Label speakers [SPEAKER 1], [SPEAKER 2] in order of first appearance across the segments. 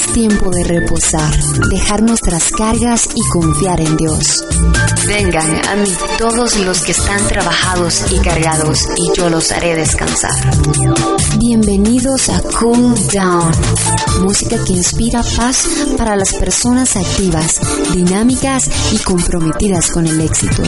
[SPEAKER 1] Es tiempo de reposar, dejar nuestras cargas y confiar en Dios. Vengan a mí todos los que están trabajados y cargados, y yo los haré descansar. Bienvenidos a Cool Down, música que inspira paz para las personas activas, dinámicas y comprometidas con el éxito.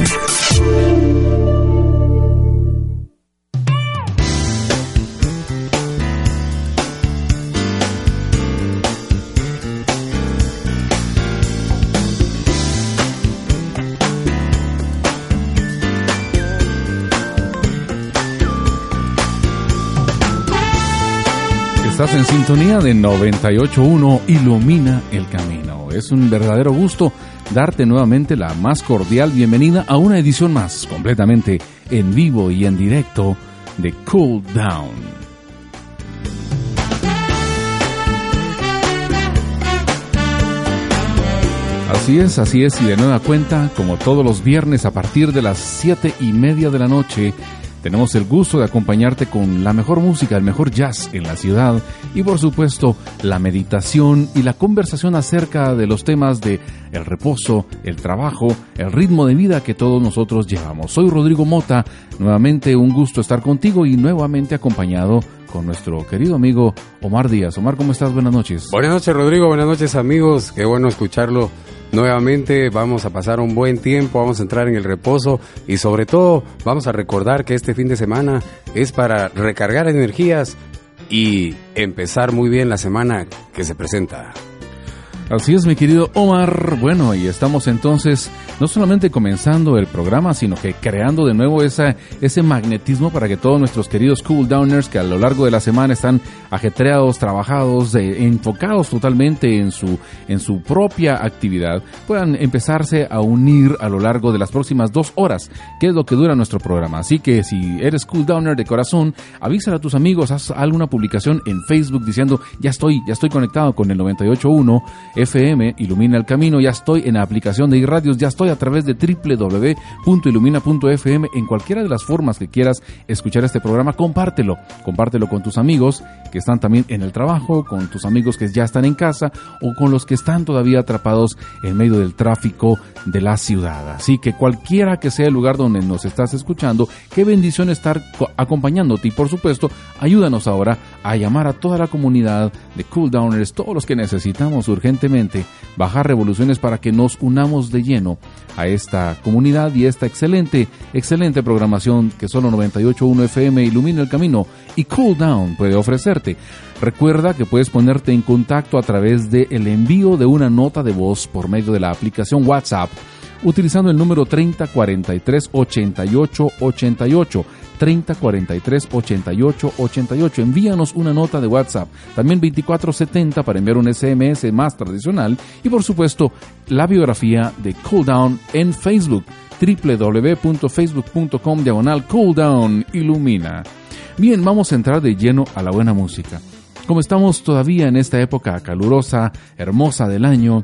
[SPEAKER 2] Estás en sintonía de 981 Ilumina el Camino. Es un verdadero gusto darte nuevamente la más cordial bienvenida a una edición más completamente en vivo y en directo de Cool Down. Así es, así es, y de nueva cuenta, como todos los viernes a partir de las siete y media de la noche, tenemos el gusto de acompañarte con la mejor música, el mejor jazz en la ciudad y por supuesto la meditación y la conversación acerca de los temas de el reposo, el trabajo, el ritmo de vida que todos nosotros llevamos. Soy Rodrigo Mota, nuevamente un gusto estar contigo y nuevamente acompañado con nuestro querido amigo Omar Díaz. Omar, ¿cómo estás? Buenas noches.
[SPEAKER 3] Buenas noches, Rodrigo. Buenas noches, amigos. Qué bueno escucharlo nuevamente. Vamos a pasar un buen tiempo, vamos a entrar en el reposo y sobre todo vamos a recordar que este fin de semana es para recargar energías y empezar muy bien la semana que se presenta.
[SPEAKER 2] Así es, mi querido Omar. Bueno, y estamos entonces no solamente comenzando el programa, sino que creando de nuevo ese magnetismo para que todos nuestros queridos cool downers que a lo largo de la semana están ajetreados, trabajados, enfocados totalmente en su, en su propia actividad, puedan empezarse a unir a lo largo de las próximas dos horas, que es lo que dura nuestro programa. Así que si eres cool downer de corazón, avísale a tus amigos, haz alguna publicación en Facebook diciendo, ya estoy, ya estoy conectado con el 98.1 FM, Ilumina el Camino, ya estoy en la aplicación de iRadios, ya estoy a través de www.ilumina.fm, en cualquiera de las formas que quieras escuchar este programa, compártelo, compártelo con tus amigos que están también en el trabajo, con tus amigos que ya están en casa o con los que están todavía atrapados en medio del tráfico de la ciudad. Así que cualquiera que sea el lugar donde nos estás escuchando, qué bendición estar acompañándote. Y por supuesto, ayúdanos ahora a llamar a toda la comunidad de Cool Downers, todos los que necesitamos bajar revoluciones para que nos unamos de lleno a esta comunidad y esta excelente, excelente programación que solo 98.1 FM ilumina el camino y Cool Down puede ofrecerte. Recuerda que puedes ponerte en contacto a través del el envío de una nota de voz por medio de la aplicación WhatsApp utilizando el número 3043 8888 3043 88 88. Envíanos una nota de WhatsApp. También 2470 para enviar un SMS más tradicional. Y por supuesto, la biografía de Cooldown en Facebook www.facebook.com diagonal cooldown ilumina. Bien, vamos a entrar de lleno a la buena música. Como estamos todavía en esta época calurosa, hermosa del año,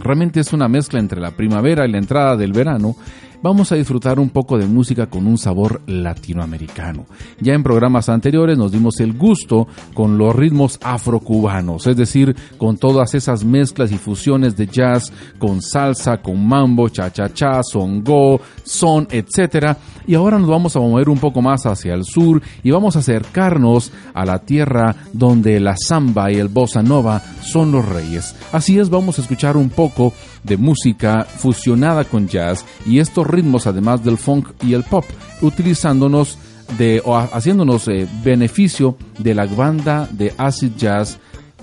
[SPEAKER 2] realmente es una mezcla entre la primavera y la entrada del verano, vamos a disfrutar un poco de música con un sabor latinoamericano. Ya en programas anteriores nos dimos el gusto con los ritmos afrocubanos, es decir, con todas esas mezclas y fusiones de jazz con salsa, con mambo, cha-cha-cha, songo, son, etc. Y ahora nos vamos a mover un poco más hacia el sur y vamos a acercarnos a la tierra donde la samba y el bossa nova son los reyes. Así es, vamos a escuchar un poco de música fusionada con jazz y estos ritmos además del funk y el pop, utilizándonos de o haciéndonos eh, beneficio de la banda de acid jazz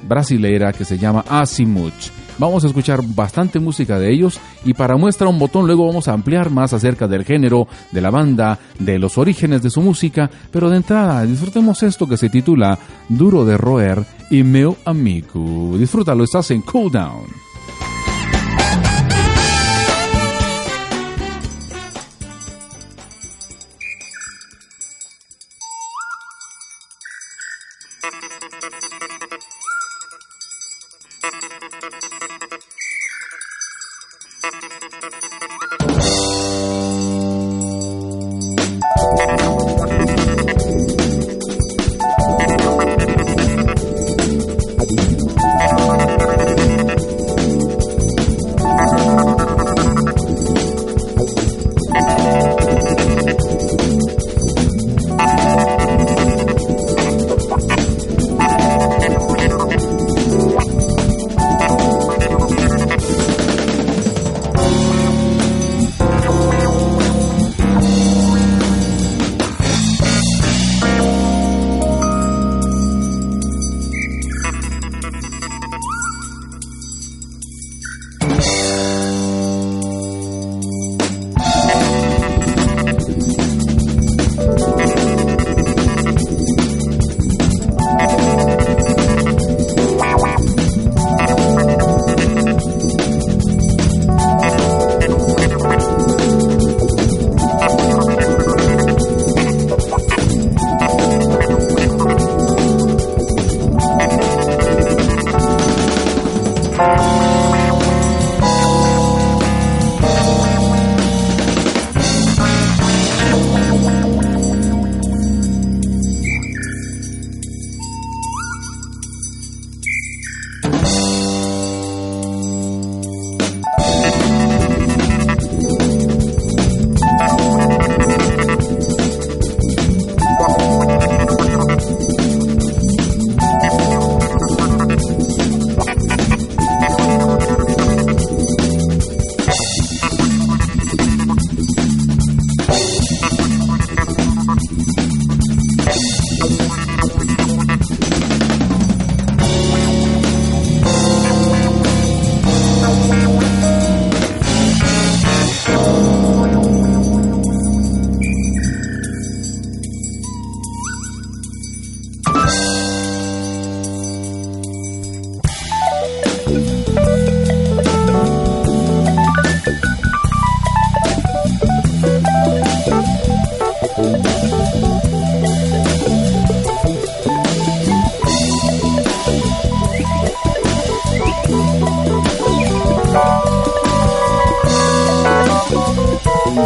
[SPEAKER 2] brasilera que se llama Asimuch. Vamos a escuchar bastante música de ellos y para muestra un botón luego vamos a ampliar más acerca del género, de la banda, de los orígenes de su música, pero de entrada disfrutemos esto que se titula Duro de Roer y Meu Amigo. Disfrútalo, estás en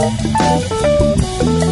[SPEAKER 2] Música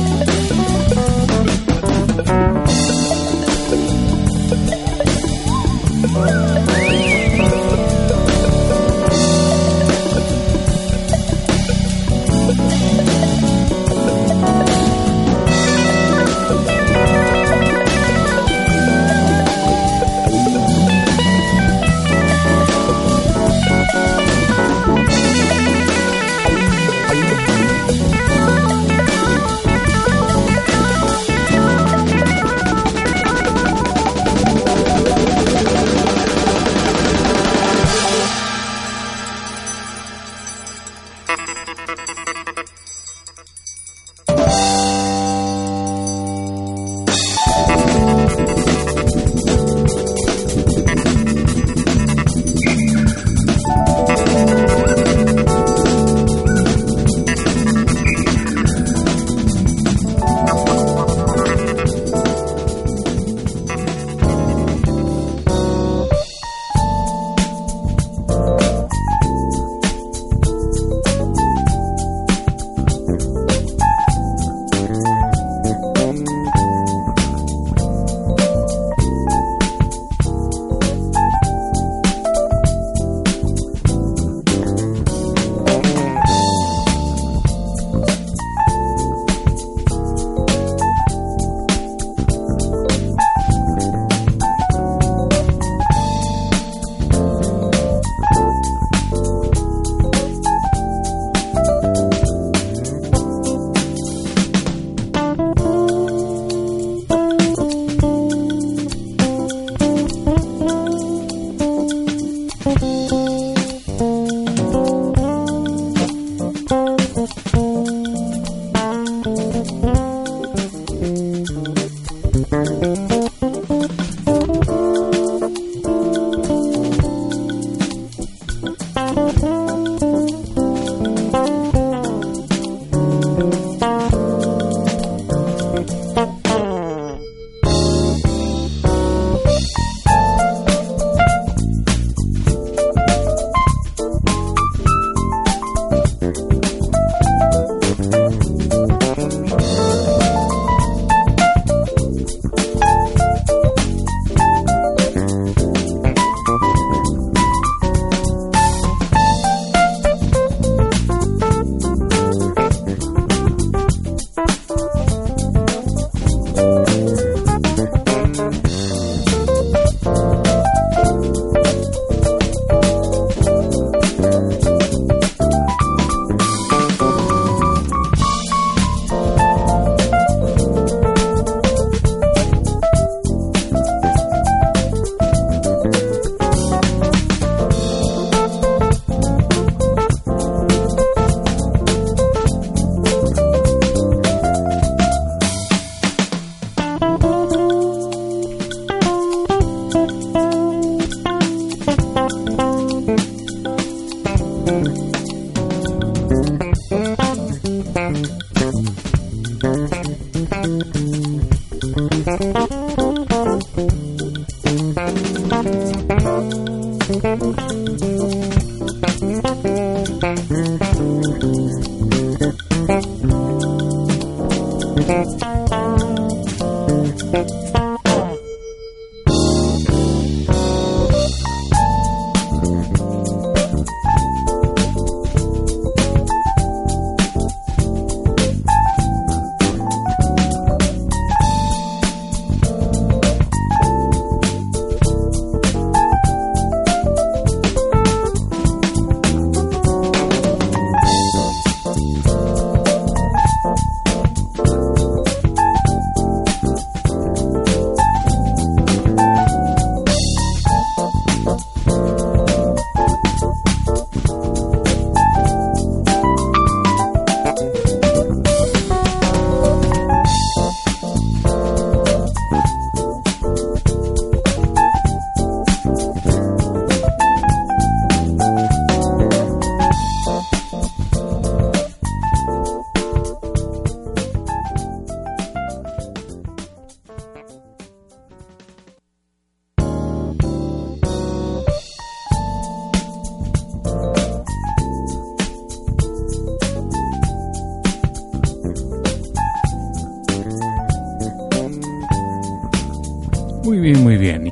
[SPEAKER 2] Cool Down.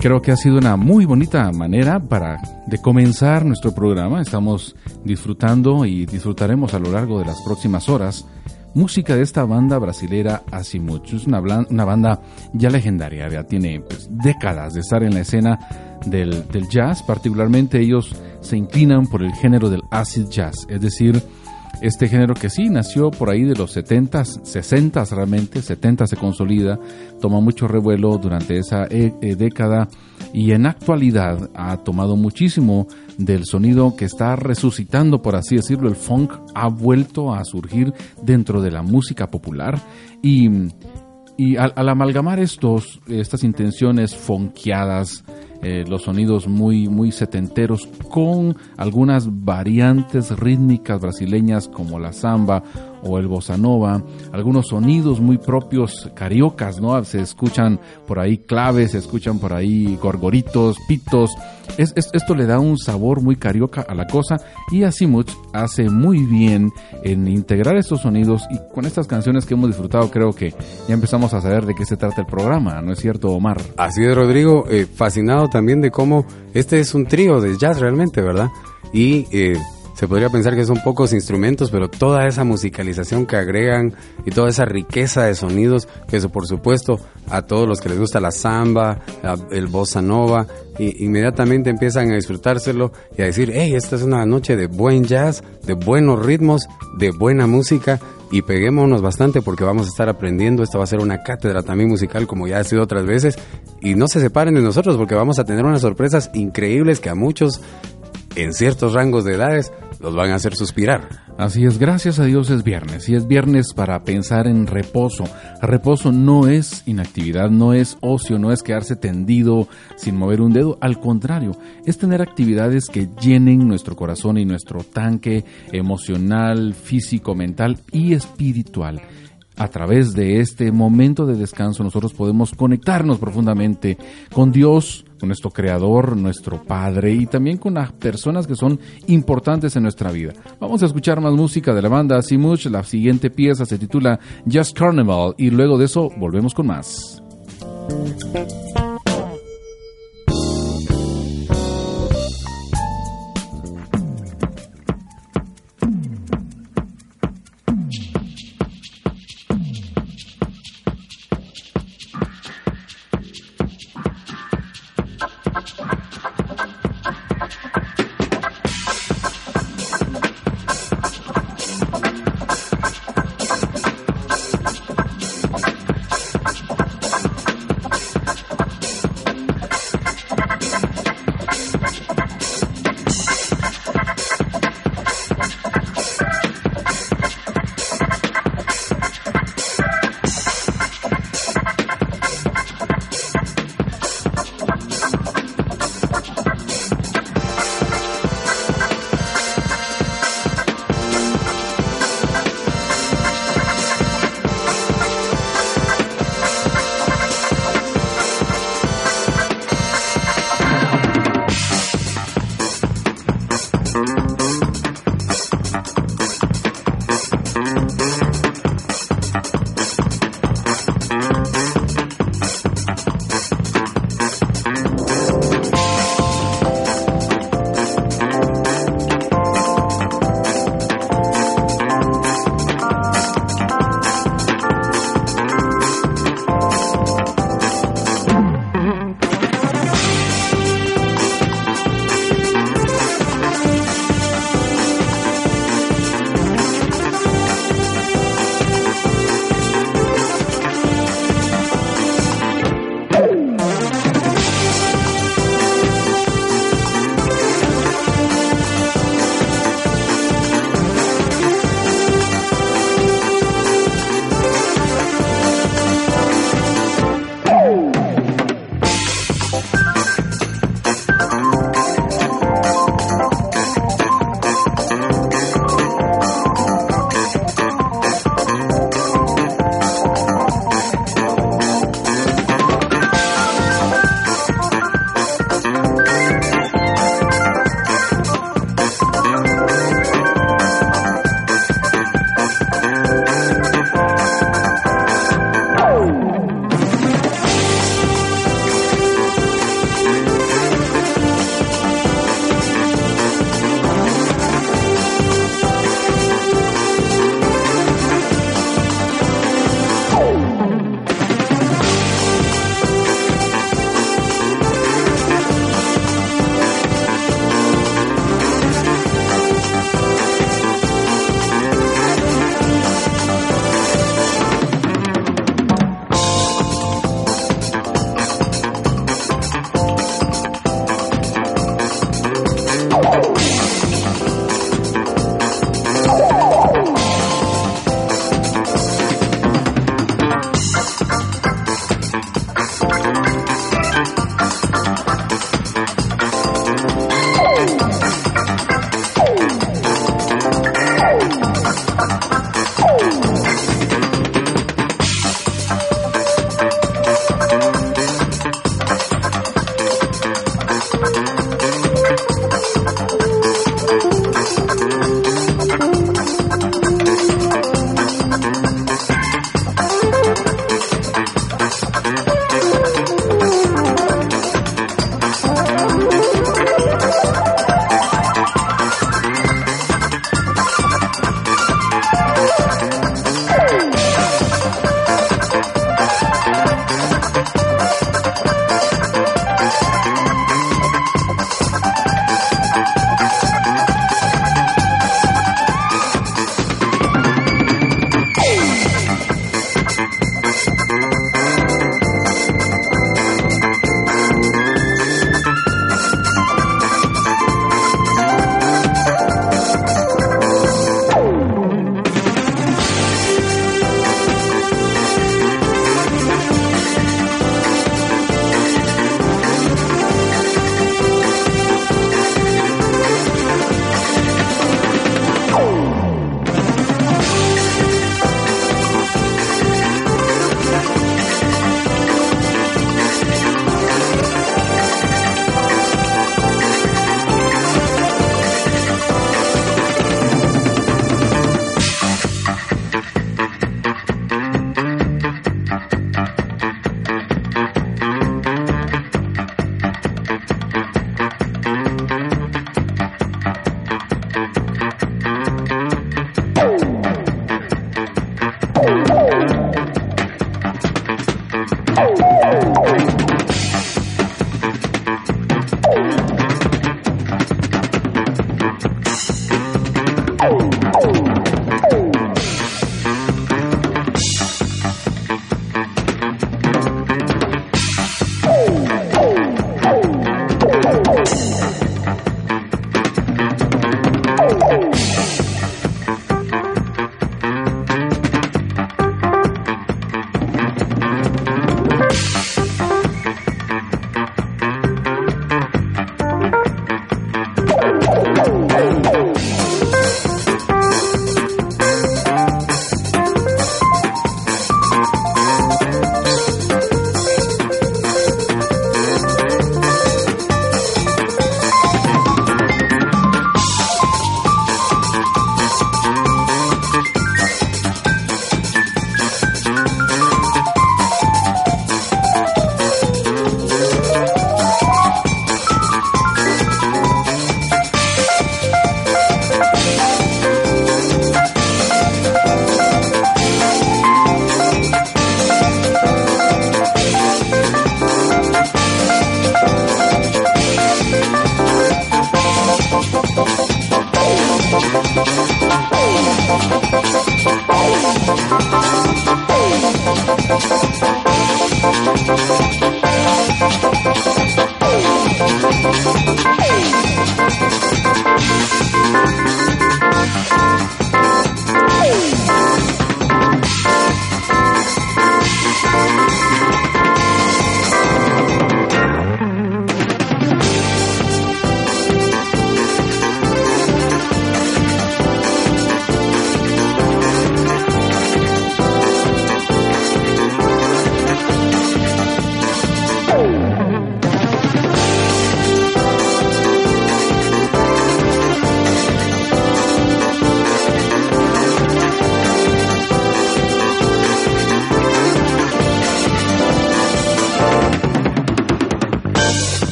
[SPEAKER 2] Creo que ha sido una muy bonita manera para de comenzar nuestro programa. Estamos disfrutando y disfrutaremos a lo largo de las próximas horas música de esta banda brasilera Azimuth. Es una, una banda ya legendaria, ya tiene pues, décadas de estar en la escena del, del jazz. Particularmente ellos se inclinan por el género del acid jazz, es decir, este género que sí nació por ahí de los 70s, 60s realmente, 70 se consolida, toma mucho revuelo durante esa eh, eh, década y en actualidad ha tomado muchísimo del sonido que está resucitando, por así decirlo, el funk ha vuelto a surgir dentro de la música popular y, al, al amalgamar estos, estas intenciones funkeadas, eh, los sonidos muy, muy setenteros con algunas variantes rítmicas brasileñas como la samba o el bossa nova, algunos sonidos muy propios cariocas, ¿no? Se escuchan por ahí claves, se escuchan por ahí gorgoritos, pitos. Es, esto le da un sabor muy carioca a la cosa y Azimuth hace muy bien en integrar estos sonidos y con estas canciones que hemos disfrutado creo que ya empezamos a saber de qué se trata el programa, ¿no es cierto, Omar?
[SPEAKER 3] Así es, Rodrigo, eh, fascinado también de cómo este es un trío de jazz realmente, ¿verdad? Y eh, se podría pensar que son pocos instrumentos, pero toda esa musicalización que agregan y toda esa riqueza de sonidos, que eso por supuesto a todos los que les gusta la samba, el bossa nova, inmediatamente empiezan a disfrutárselo y a decir, hey, esta es una noche de buen jazz, de buenos ritmos, de buena música, y peguémonos bastante porque vamos a estar aprendiendo. Esta va a ser una cátedra también musical como ya ha sido otras veces. Y no se separen de nosotros porque vamos a tener unas sorpresas increíbles que a muchos en ciertos rangos de edades los van a hacer suspirar.
[SPEAKER 2] Así es, gracias a Dios es viernes y es viernes para pensar en reposo. Reposo no es inactividad, no es ocio, no es quedarse tendido sin mover un dedo, al contrario, es tener actividades que llenen nuestro corazón y nuestro tanque emocional, físico, mental y espiritual a través de este momento de descanso nosotros podemos conectarnos profundamente con Dios, con nuestro Creador, nuestro Padre y también con las personas que son importantes en nuestra vida. Vamos a escuchar más música de la banda Simuch. La siguiente pieza se titula Just Carnival y luego de eso volvemos con más.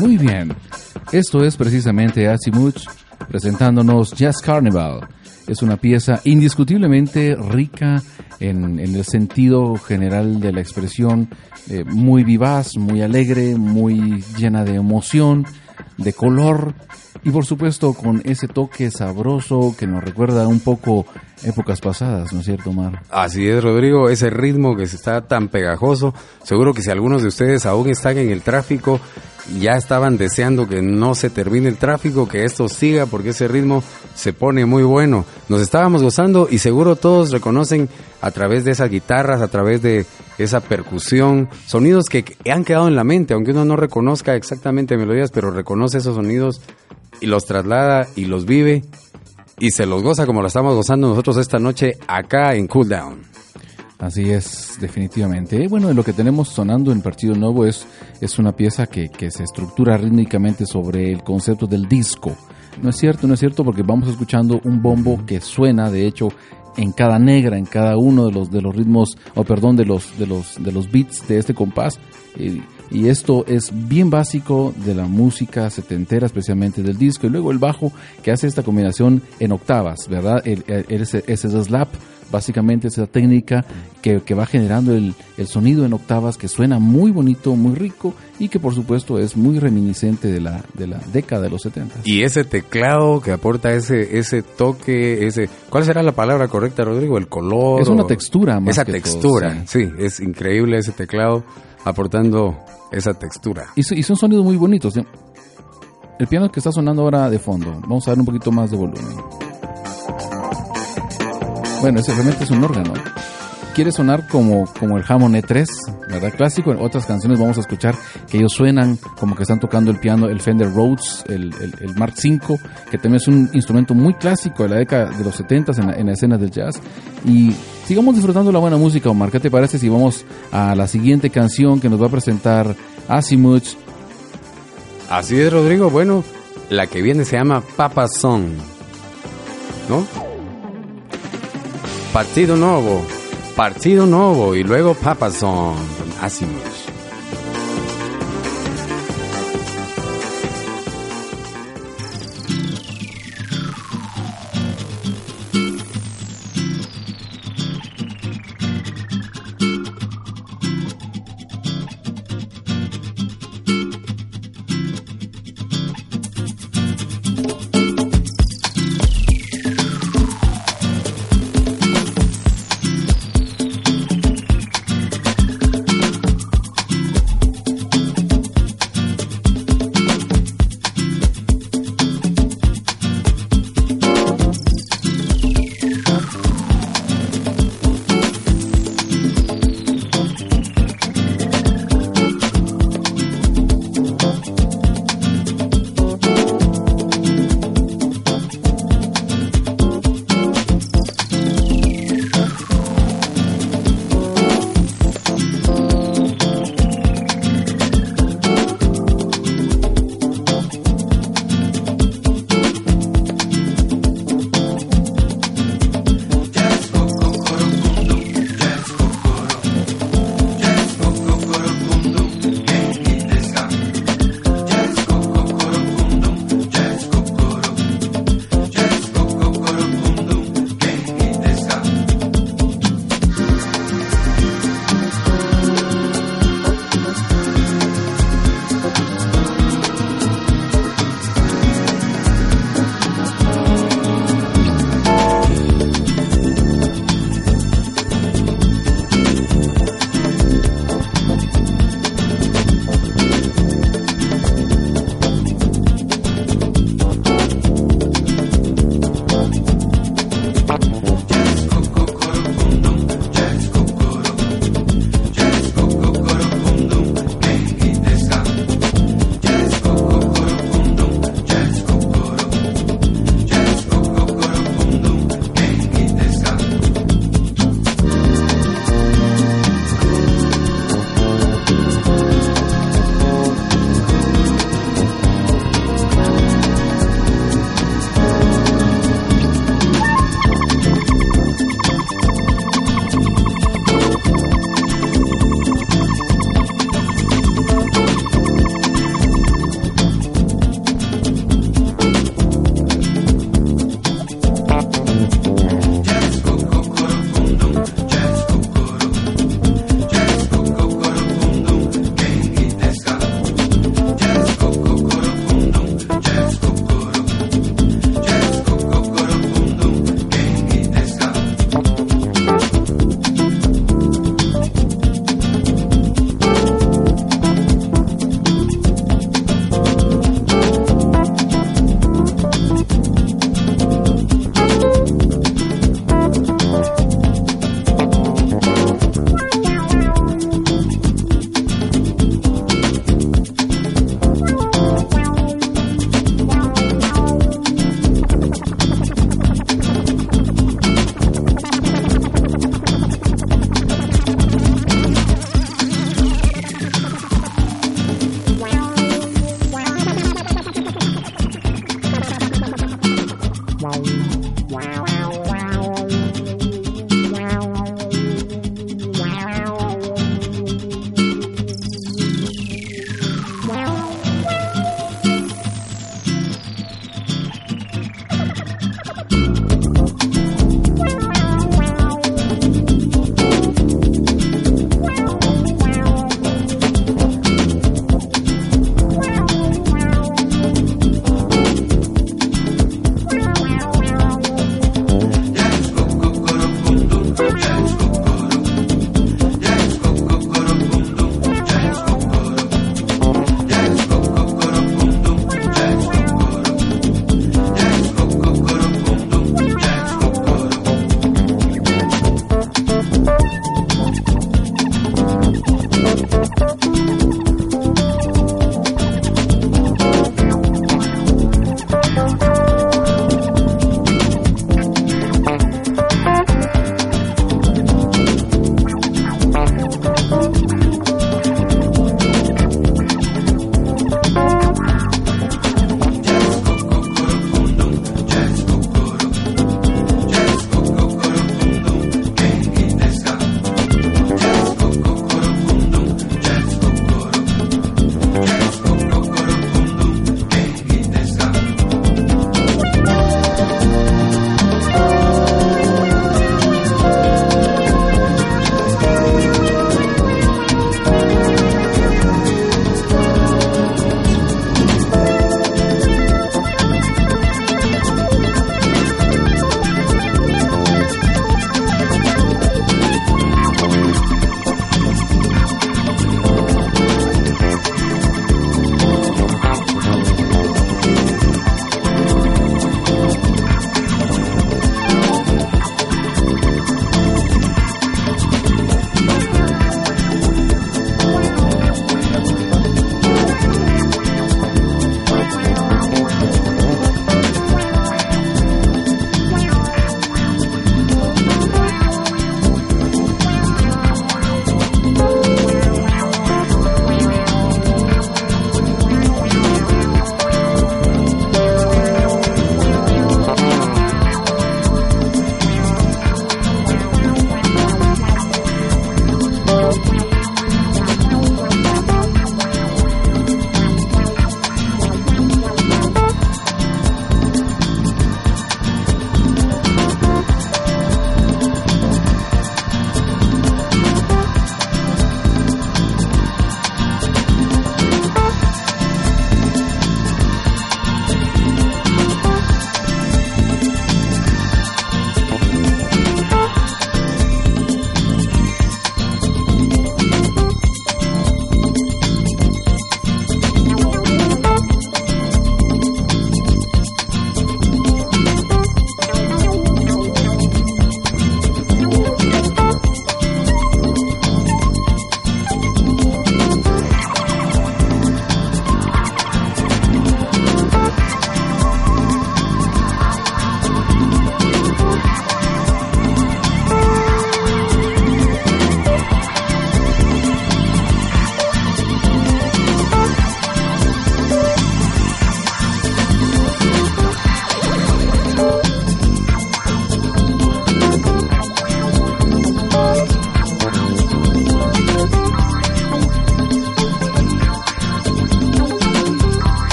[SPEAKER 2] Muy bien. Esto es precisamente Azimuth presentándonos Jazz Carnival. Es una pieza indiscutiblemente rica en, el sentido general de la expresión, eh, muy vivaz, muy alegre, muy llena de emoción, de color y por supuesto con ese toque sabroso que nos recuerda un poco épocas pasadas, ¿no es cierto, Mar?
[SPEAKER 3] Así es, Rodrigo, ese ritmo que está tan pegajoso, seguro que si algunos de ustedes aún están en el tráfico, ya estaban deseando que no se termine el tráfico, que esto siga, porque ese ritmo se pone muy bueno. Nos estábamos gozando y seguro todos reconocen a través de esas guitarras, a través de esa percusión, sonidos que han quedado en la mente, aunque uno no reconozca exactamente melodías, pero reconoce esos sonidos y los traslada y los vive y se los goza como lo estamos gozando nosotros esta noche acá en Cool Down.
[SPEAKER 2] Así es, definitivamente. Bueno, lo que tenemos sonando en Partido Nuevo es, es una pieza que, que se estructura rítmicamente sobre el concepto del disco. No es cierto, no es cierto, porque vamos escuchando un bombo que suena, de hecho, en cada negra, en cada uno de los de los ritmos, o perdón, de los de los de los beats de este compás. Y, esto es bien básico de la música setentera, especialmente del disco. Y luego el bajo que hace esta combinación en octavas, ¿verdad? El, el, slap básicamente esa técnica que, que va generando el, el, sonido en octavas que suena muy bonito, muy rico y que por supuesto es muy reminiscente de la, de la década de los 70.
[SPEAKER 3] Y ese teclado que aporta ese, ese toque, ese... ¿Cuál será la palabra correcta, Rodrigo? El color.
[SPEAKER 2] Es una textura más
[SPEAKER 3] Esa
[SPEAKER 2] que
[SPEAKER 3] textura,
[SPEAKER 2] todo, sí.
[SPEAKER 3] sí, es increíble ese teclado aportando esa textura.
[SPEAKER 2] Y, y son sonidos muy bonitos. El piano que está sonando ahora de fondo, vamos a dar un poquito más de volumen. Bueno, ese realmente es un órgano. Quiere sonar como, como el Hammond E3, ¿verdad? Clásico. En otras canciones vamos a escuchar que ellos suenan como que están tocando el piano, el Fender Rhodes, el, el, el Mark V, que también es un instrumento muy clásico de la década de los 70 en la, en la escena del jazz. Y sigamos disfrutando la buena música, Omar. ¿Qué te parece si vamos a la siguiente canción que nos va a presentar Azimuth?
[SPEAKER 3] Así es, Rodrigo. Bueno, la que viene se llama Papa Song. ¿No? Partido Nuevo, Partido Nuevo y luego Papa Song. Azimuth.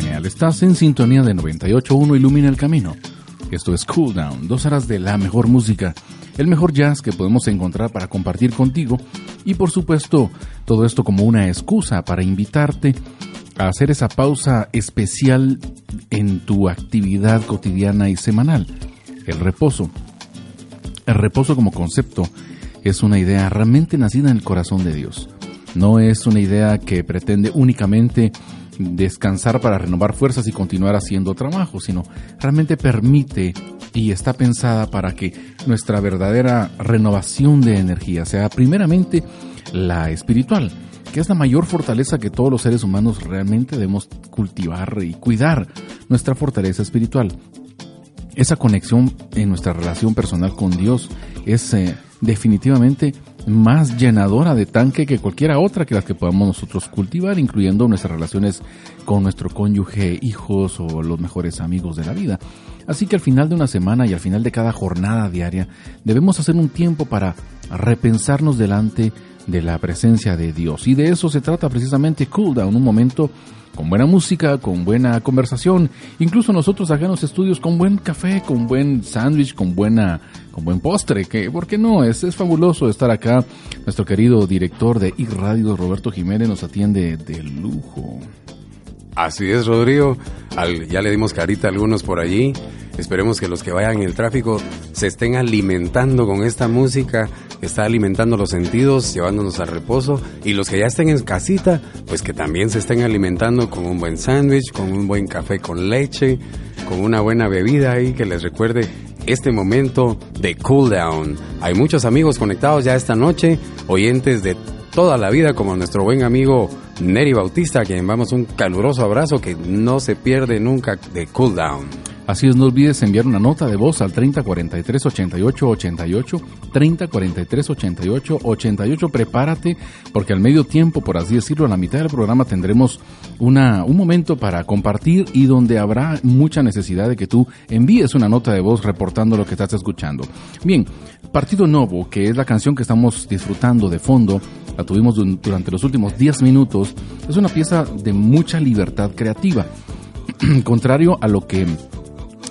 [SPEAKER 2] Genial. Estás en sintonía de 98.1 Ilumina el Camino. Esto es Cool Down, dos horas de la mejor música, el mejor jazz que podemos encontrar para compartir contigo y por supuesto todo esto como una excusa para invitarte a hacer esa pausa especial en tu actividad cotidiana y semanal, el reposo. El reposo como concepto es una idea realmente nacida en el corazón de Dios. No es una idea que pretende únicamente descansar para renovar fuerzas y continuar haciendo trabajo, sino realmente permite y está pensada para que nuestra verdadera renovación de energía sea primeramente la espiritual, que es la mayor fortaleza que todos los seres humanos realmente debemos cultivar y cuidar, nuestra fortaleza espiritual. Esa conexión en nuestra relación personal con Dios es eh, definitivamente más llenadora de tanque que cualquiera otra que las que podamos nosotros cultivar, incluyendo nuestras relaciones con nuestro cónyuge, hijos o los mejores amigos de la vida. Así que al final de una semana y al final de cada jornada diaria debemos hacer un tiempo para repensarnos delante de la presencia de Dios. Y de eso se trata precisamente Cool Down, un momento con buena música, con buena conversación, incluso nosotros acá en los estudios con buen café, con buen sándwich, con buena, con buen postre, que por qué no, es, es fabuloso estar acá. Nuestro querido director de iRadio, Roberto Jiménez, nos atiende de lujo.
[SPEAKER 3] Así es, Rodrigo. ya le dimos carita a algunos por allí. Esperemos que los que vayan en el tráfico se estén alimentando con esta música, está alimentando los sentidos, llevándonos al reposo. Y los que ya estén en casita, pues que también se estén alimentando con un buen sándwich, con un buen café con leche, con una buena bebida ahí que les recuerde este momento de cool down. Hay muchos amigos conectados ya esta noche, oyentes de toda la vida, como nuestro buen amigo Neri Bautista, a quien enviamos un caluroso abrazo que no se pierde nunca de cool down.
[SPEAKER 2] Así es, no olvides enviar una nota de voz al 3043 88 88, 3043 88 88. Prepárate, porque al medio tiempo, por así decirlo, a la mitad del programa tendremos una, un momento para compartir y donde habrá mucha necesidad de que tú envíes una nota de voz reportando lo que estás escuchando. Bien, Partido Novo, que es la canción que estamos disfrutando de fondo, la tuvimos durante los últimos 10 minutos, es una pieza de mucha libertad creativa. Contrario a lo que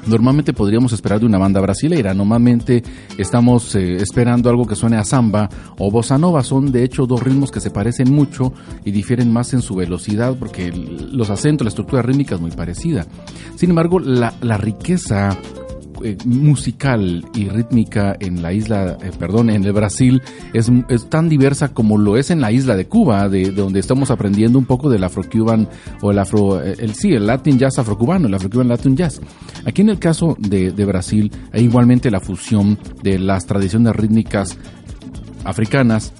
[SPEAKER 2] normalmente podríamos esperar de una banda brasileira. Normalmente estamos eh, esperando algo que suene a samba o bossa nova. Son de hecho dos ritmos que se parecen mucho y difieren más en su velocidad porque los acentos, la estructura rítmica es muy parecida. Sin embargo, la, la riqueza eh, musical y rítmica en la isla, eh, perdón, en el Brasil es, es, tan diversa como lo es en la isla de Cuba, de, donde estamos aprendiendo un poco del afro-cuban o el afro, eh, el, sí, el latin jazz afro-cubano, el afro-cuban latin jazz. Aquí en el caso de, de Brasil hay igualmente la fusión de las tradiciones rítmicas africanas,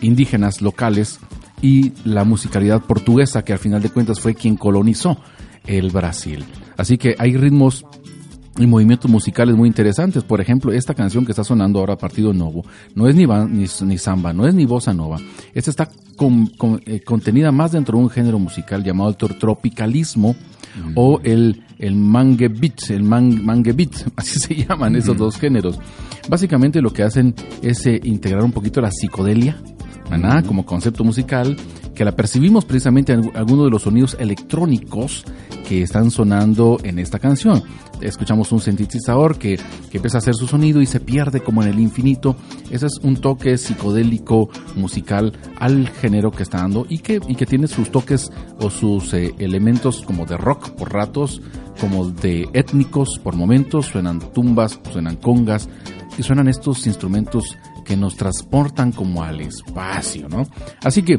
[SPEAKER 2] indígenas, locales y la musicalidad portuguesa que al final de cuentas fue quien colonizó el Brasil. Así que hay ritmos y movimientos musicales muy interesantes. Por ejemplo, esta canción que está sonando ahora, Partido Novo, no es ni, ni, samba, no es ni bossa nova. Esta está eh, contenida más dentro de un género musical llamado el tropicalismo o el, el mangue beat, el man, mangue beat, así se llaman esos dos géneros. Básicamente lo que hacen es eh, integrar un poquito la psicodelia, como concepto musical, que la percibimos precisamente en algunos de los sonidos electrónicos que están sonando en esta canción. Escuchamos un sintetizador que, que empieza a hacer su sonido y se pierde como en el infinito. Ese es un toque psicodélico musical al género que está dando y que, y que tiene sus toques o sus eh, elementos como de rock por ratos, como de étnicos por momentos, suenan tumbas, suenan congas y suenan estos instrumentos que nos transportan como al espacio, ¿no? Así que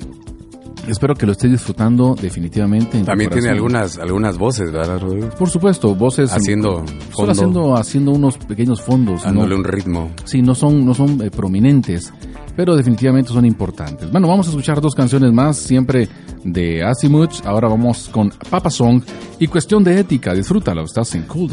[SPEAKER 2] Espero que lo esté disfrutando definitivamente.
[SPEAKER 3] También tiene algunas algunas voces, ¿verdad, Rodrigo?
[SPEAKER 2] Por supuesto, voces
[SPEAKER 3] haciendo
[SPEAKER 2] fondo, haciendo haciendo unos pequeños fondos,
[SPEAKER 3] dándole un ritmo.
[SPEAKER 2] Sí, no son no son eh, prominentes, pero definitivamente son importantes. Bueno, vamos a escuchar dos canciones más, siempre de Azimuth. Ahora vamos con Papa Song y Cuestión de Ética. Disfrútalo, estás en Cool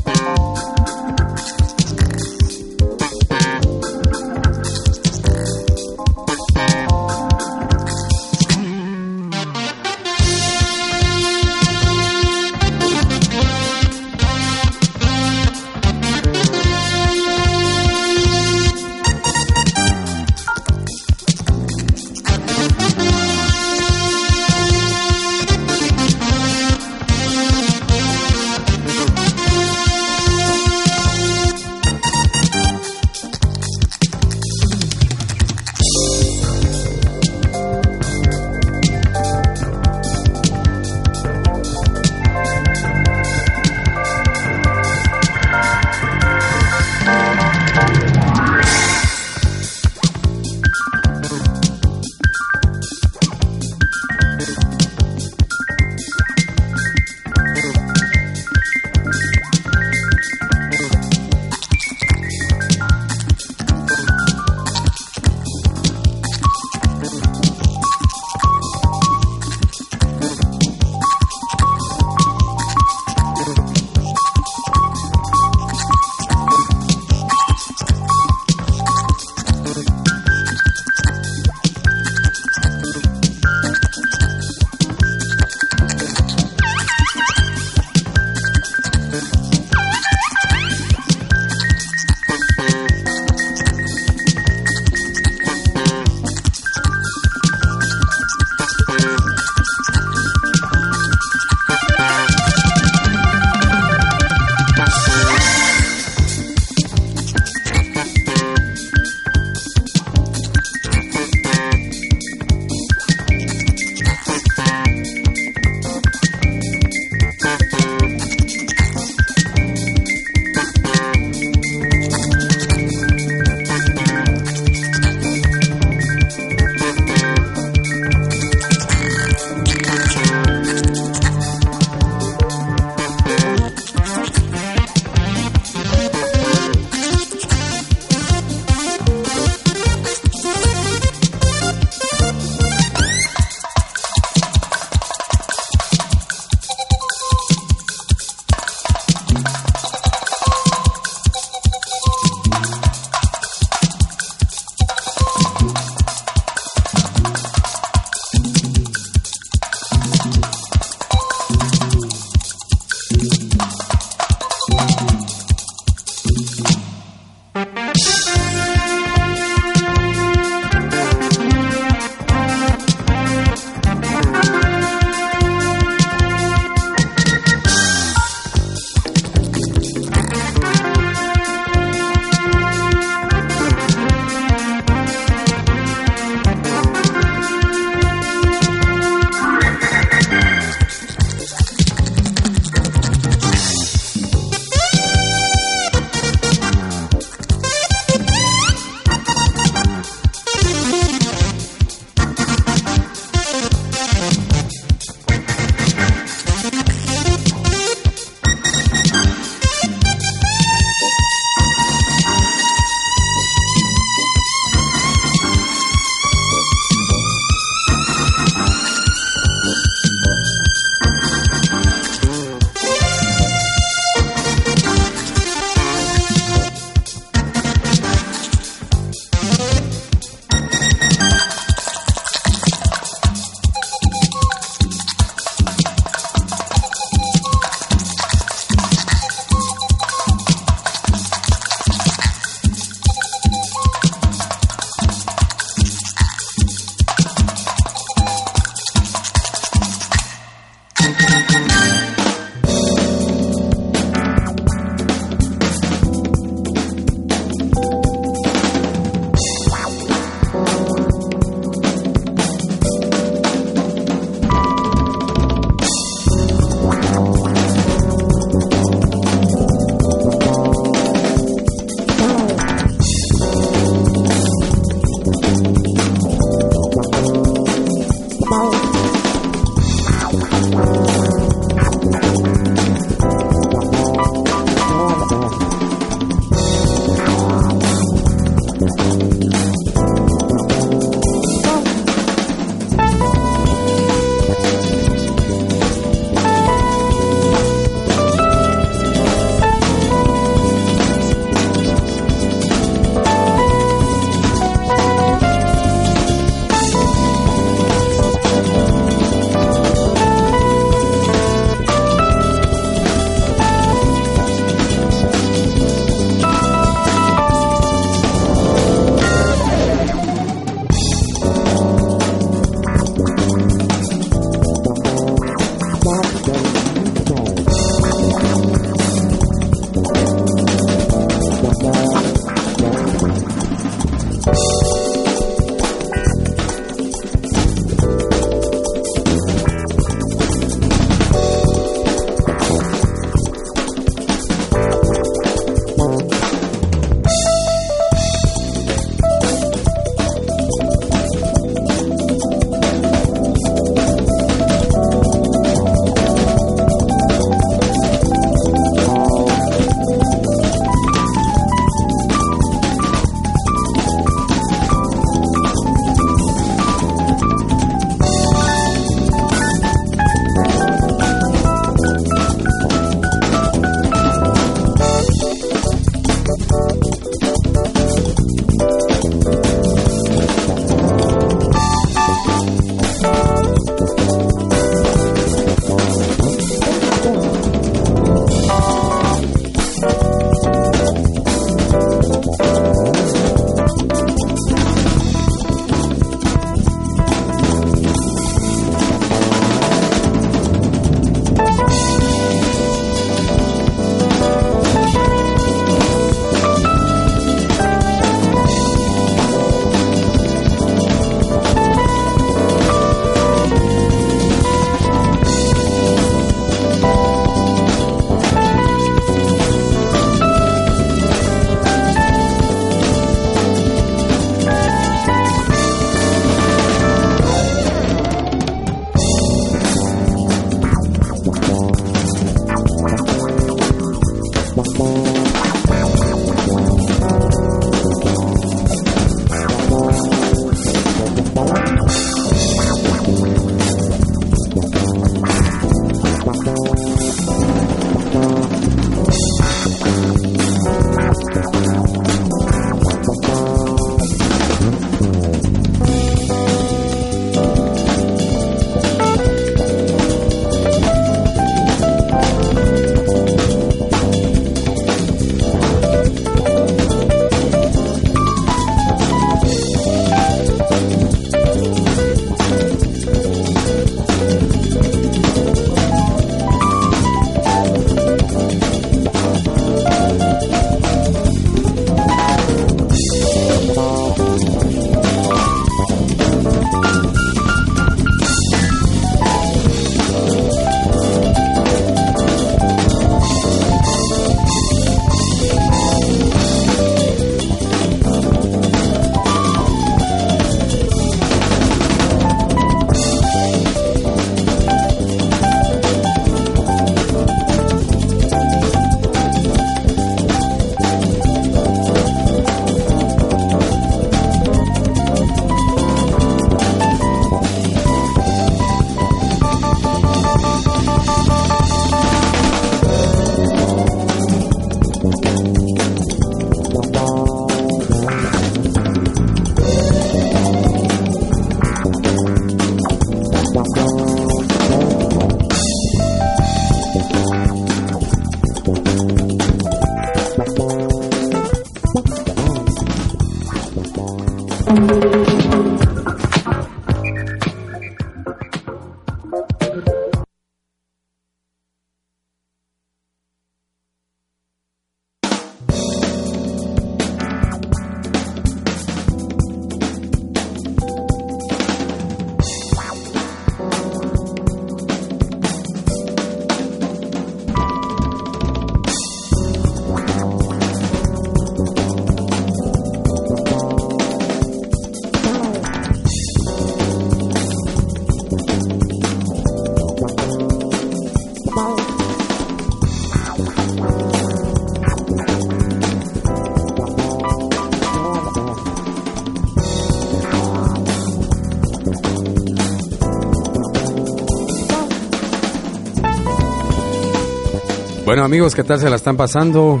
[SPEAKER 3] Bueno amigos, ¿qué tal se la están pasando?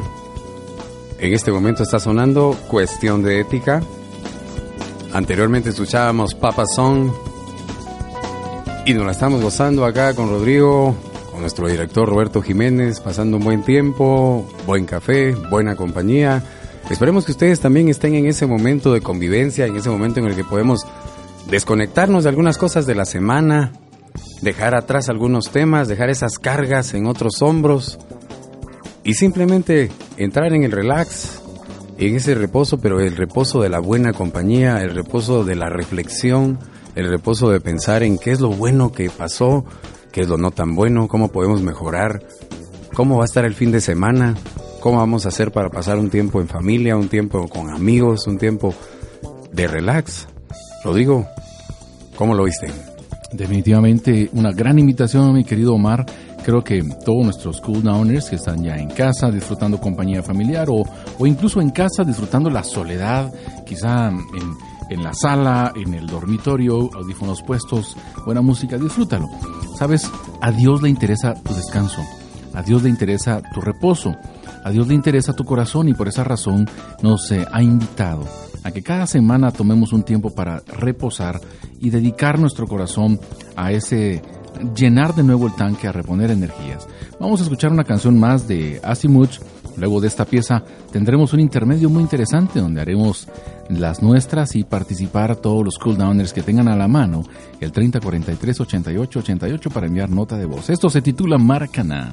[SPEAKER 3] En este momento está sonando Cuestión de Ética. Anteriormente escuchábamos Papa Song. Y nos la estamos gozando acá con Rodrigo, con nuestro director Roberto Jiménez, pasando un buen tiempo, buen café, buena compañía. Esperemos que ustedes también estén en ese momento de convivencia, en ese momento en el que podemos desconectarnos de algunas cosas de la semana, dejar atrás algunos temas, dejar esas cargas en otros hombros y simplemente entrar en el relax, en ese reposo, pero el reposo de la buena compañía, el reposo de la reflexión, el reposo de pensar en qué es lo bueno que pasó, qué es lo no tan bueno, cómo podemos mejorar, cómo va a estar el fin de semana, cómo vamos a hacer para pasar un tiempo en familia, un tiempo con amigos, un tiempo de relax. Lo digo, ¿cómo lo viste?
[SPEAKER 2] Definitivamente una gran invitación, mi querido Omar creo que todos nuestros cool downers que están ya en casa disfrutando compañía familiar o, o incluso en casa disfrutando la soledad, quizá en, en la sala, en el dormitorio, audífonos puestos, buena música, disfrútalo. Sabes, a Dios le interesa tu descanso, a Dios le interesa tu reposo, a Dios le interesa tu corazón y por esa razón nos eh, ha invitado a que cada semana tomemos un tiempo para reposar y dedicar nuestro corazón a ese llenar de nuevo el tanque, a reponer energías. Vamos a escuchar una canción más de Asimuch. Luego de esta pieza tendremos un intermedio muy interesante donde haremos las nuestras y participar todos los cooldowners que tengan a la mano el 3043 88 88 para enviar nota de voz. Esto se titula Maracaná.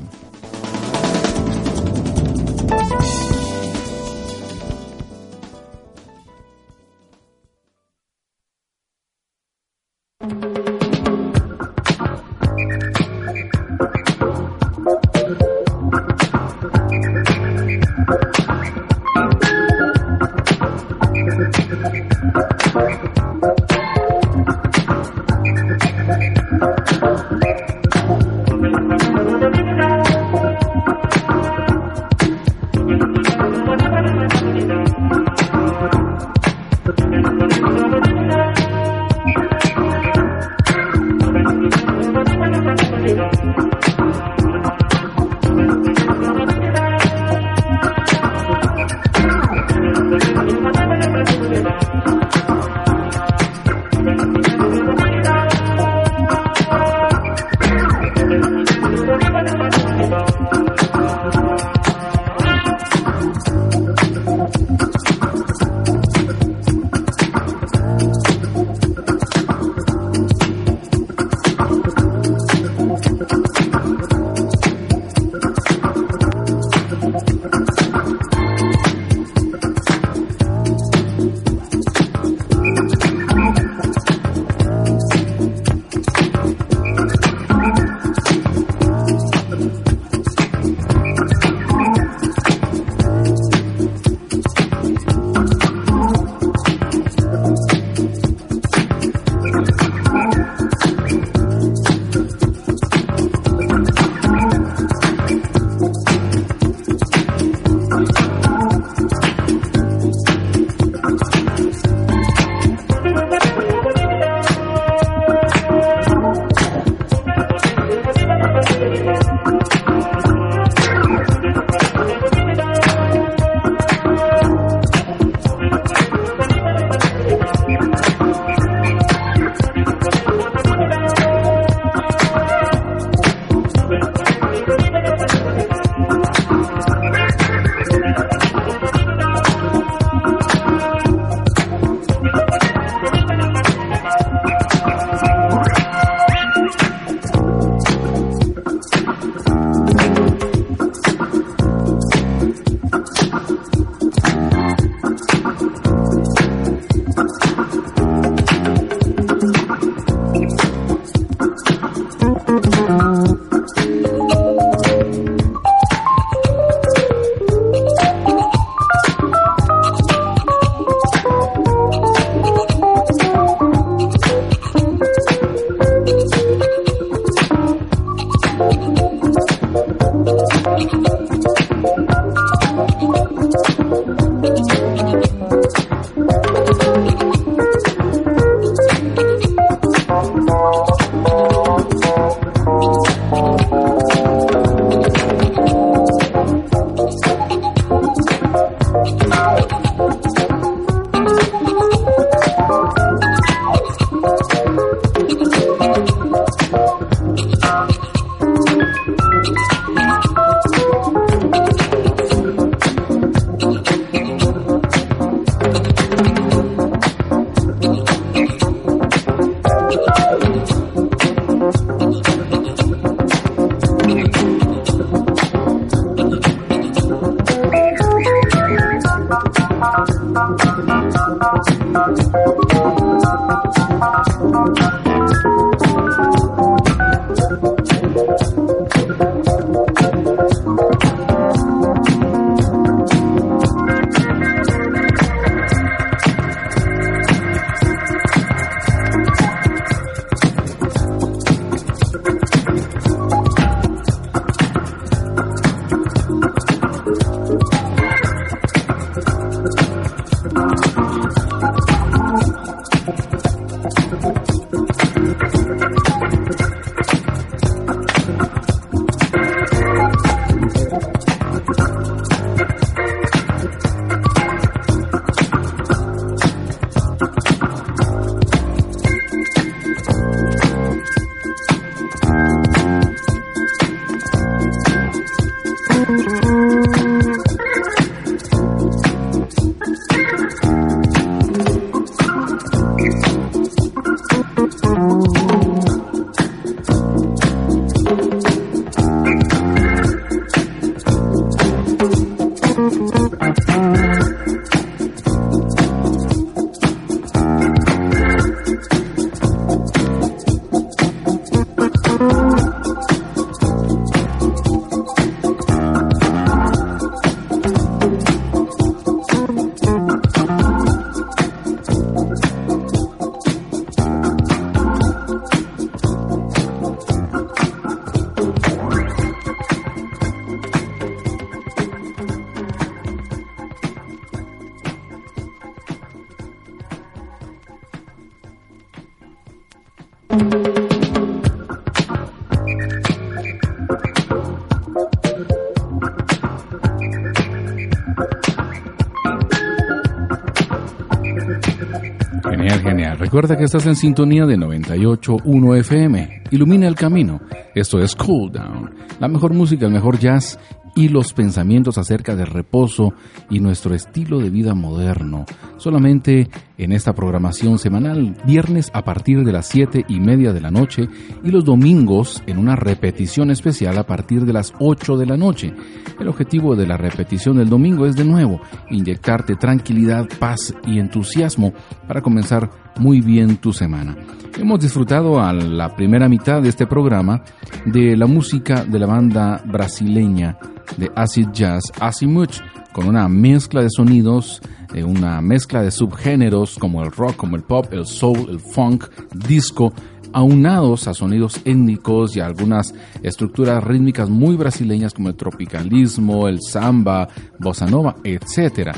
[SPEAKER 2] Recuerda que estás en sintonía de 98.1 FM. Ilumina el camino. Esto es Cool Down. La mejor música, el mejor jazz y los pensamientos acerca del reposo y nuestro estilo de vida moderno. Solamente en esta programación semanal, viernes a partir de las 7 y media de la noche y los domingos en una repetición especial a partir de las 8 de la noche. El objetivo de la repetición del domingo es de nuevo inyectarte tranquilidad, paz y entusiasmo para comenzar muy bien tu semana. Hemos disfrutado a la primera mitad de este programa de la música de la banda brasileña de acid jazz Azimuth, con una mezcla de sonidos, eh, una mezcla de subgéneros como el rock, como el pop, el soul, el funk, disco, aunados a sonidos étnicos y algunas estructuras rítmicas muy brasileñas como el tropicalismo, el samba, bossa nova, etc.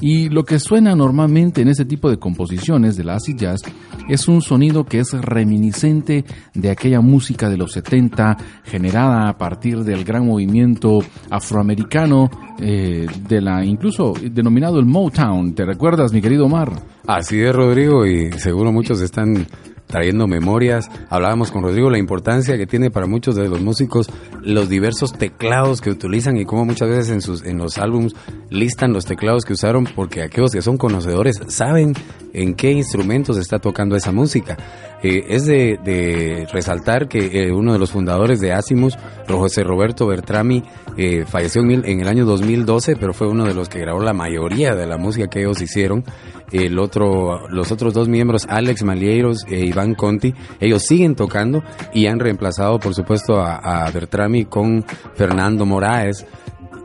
[SPEAKER 2] Y lo que suena normalmente en ese tipo de composiciones de la acid jazz es un sonido que es reminiscente de aquella música de los 70 generada a partir del gran movimiento afroamericano eh, de la incluso denominado el Motown. ¿Te recuerdas, mi querido Omar?
[SPEAKER 3] Así es, Rodrigo, y seguro muchos están trayendo memorias. Hablábamos con Rodrigo la importancia que tiene para muchos de los músicos los diversos teclados que utilizan y cómo muchas veces en, sus, en los álbums listan los teclados que usaron porque aquellos que son conocedores saben en qué instrumentos está tocando esa música. Eh, es de, resaltar que eh, uno de los fundadores de Asimus, José Roberto Bertrami, eh, falleció en, el año 2012, pero fue uno de los que grabó la mayoría de la música que ellos hicieron el otro, los otros dos miembros, Alex Malieiros e Iván Conti, ellos siguen tocando y han reemplazado, por supuesto, a, Bertrami con Fernando Moraes.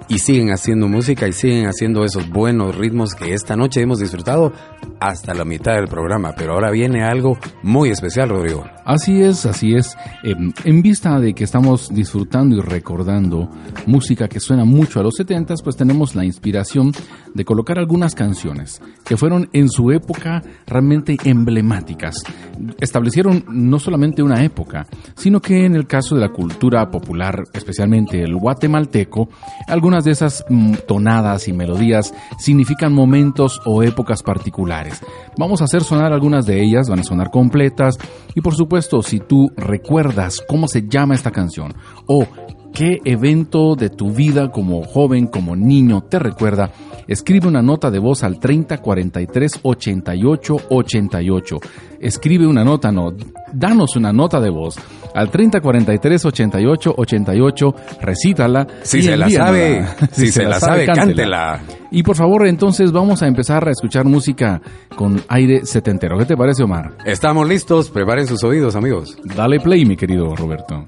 [SPEAKER 3] Y siguen haciendo música y siguen haciendo esos buenos ritmos que esta noche hemos disfrutado hasta la mitad del programa. Pero ahora viene algo muy especial, Rodrigo.
[SPEAKER 2] Así es, así es. Em, en vista de que estamos disfrutando y recordando música que suena mucho a los 70, pues tenemos la inspiración de colocar algunas canciones que fueron en su época realmente emblemáticas. Establecieron no solamente una época, sino que en el caso de la cultura popular, especialmente el guatemalteco, algunas de esas mm, tonadas y melodías significan momentos o épocas particulares. Vamos a hacer sonar algunas de ellas, van a sonar completas y por supuesto si tú recuerdas cómo se llama esta canción o qué evento de tu vida como joven, como niño te recuerda, escribe una nota de voz al 30 43 88 88. Escribe una nota, no, danos una nota de voz al 30 43 88 88, recítala.
[SPEAKER 3] Si se la sabe, si, se, la, sabe, cántela.
[SPEAKER 2] Y por favor, entonces vamos a empezar a escuchar música con aire setentero. ¿Qué te parece, Omar?
[SPEAKER 3] Estamos listos, preparen sus oídos, amigos.
[SPEAKER 2] Dale play, mi querido Roberto.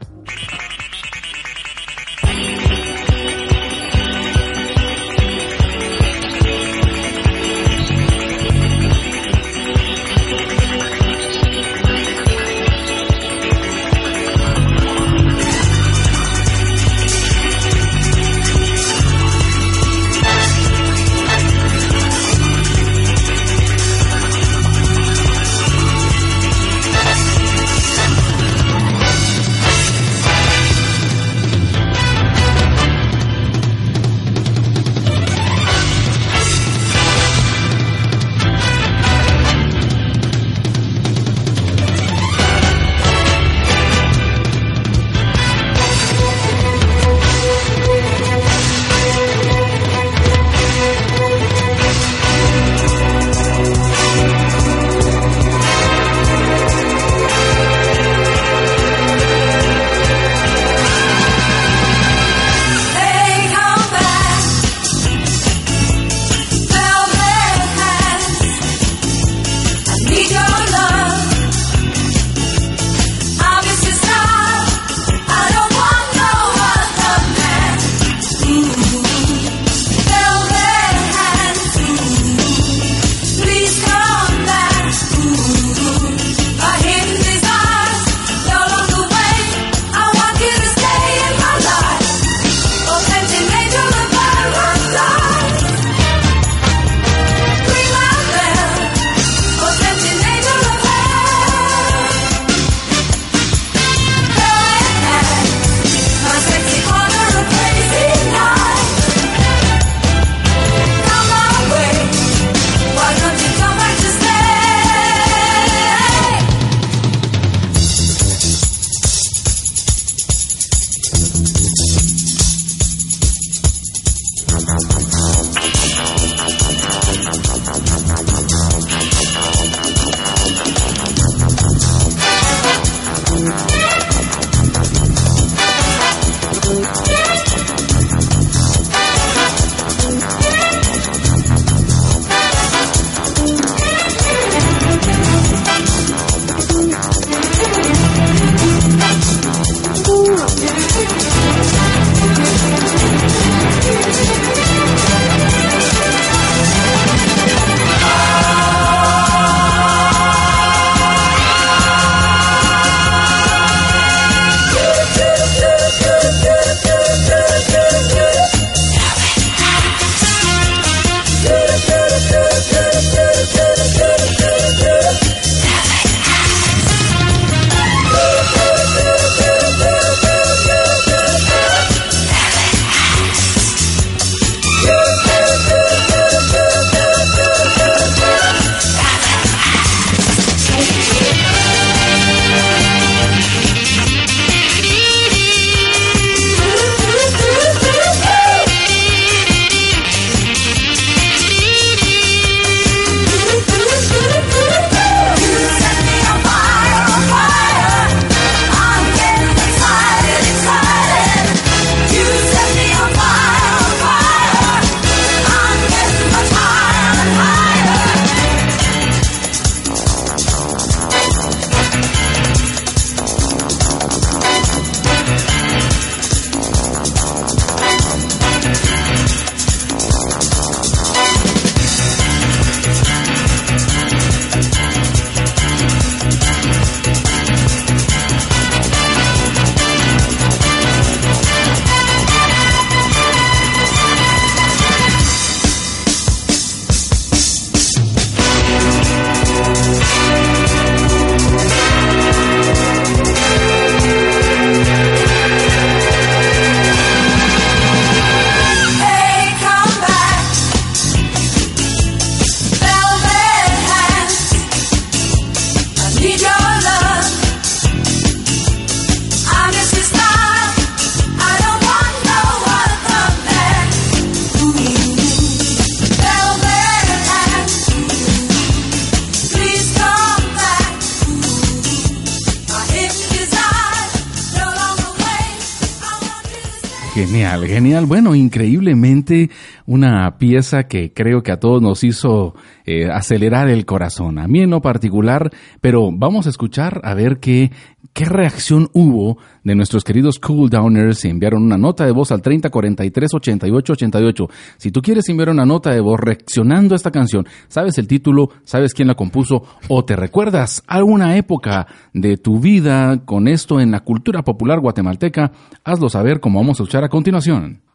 [SPEAKER 2] Bueno, increíblemente una pieza que creo que a todos nos hizo eh, acelerar el corazón. A mí en lo particular, pero vamos a escuchar a ver qué, qué reacción hubo de nuestros queridos cool downers. Enviaron una nota de voz al 3043 88 88. Si tú quieres enviar una nota de voz reaccionando a esta canción, sabes el título, sabes quién la compuso o te recuerdas alguna época de tu vida con esto en la cultura popular guatemalteca, hazlo saber como vamos a escuchar a continuación.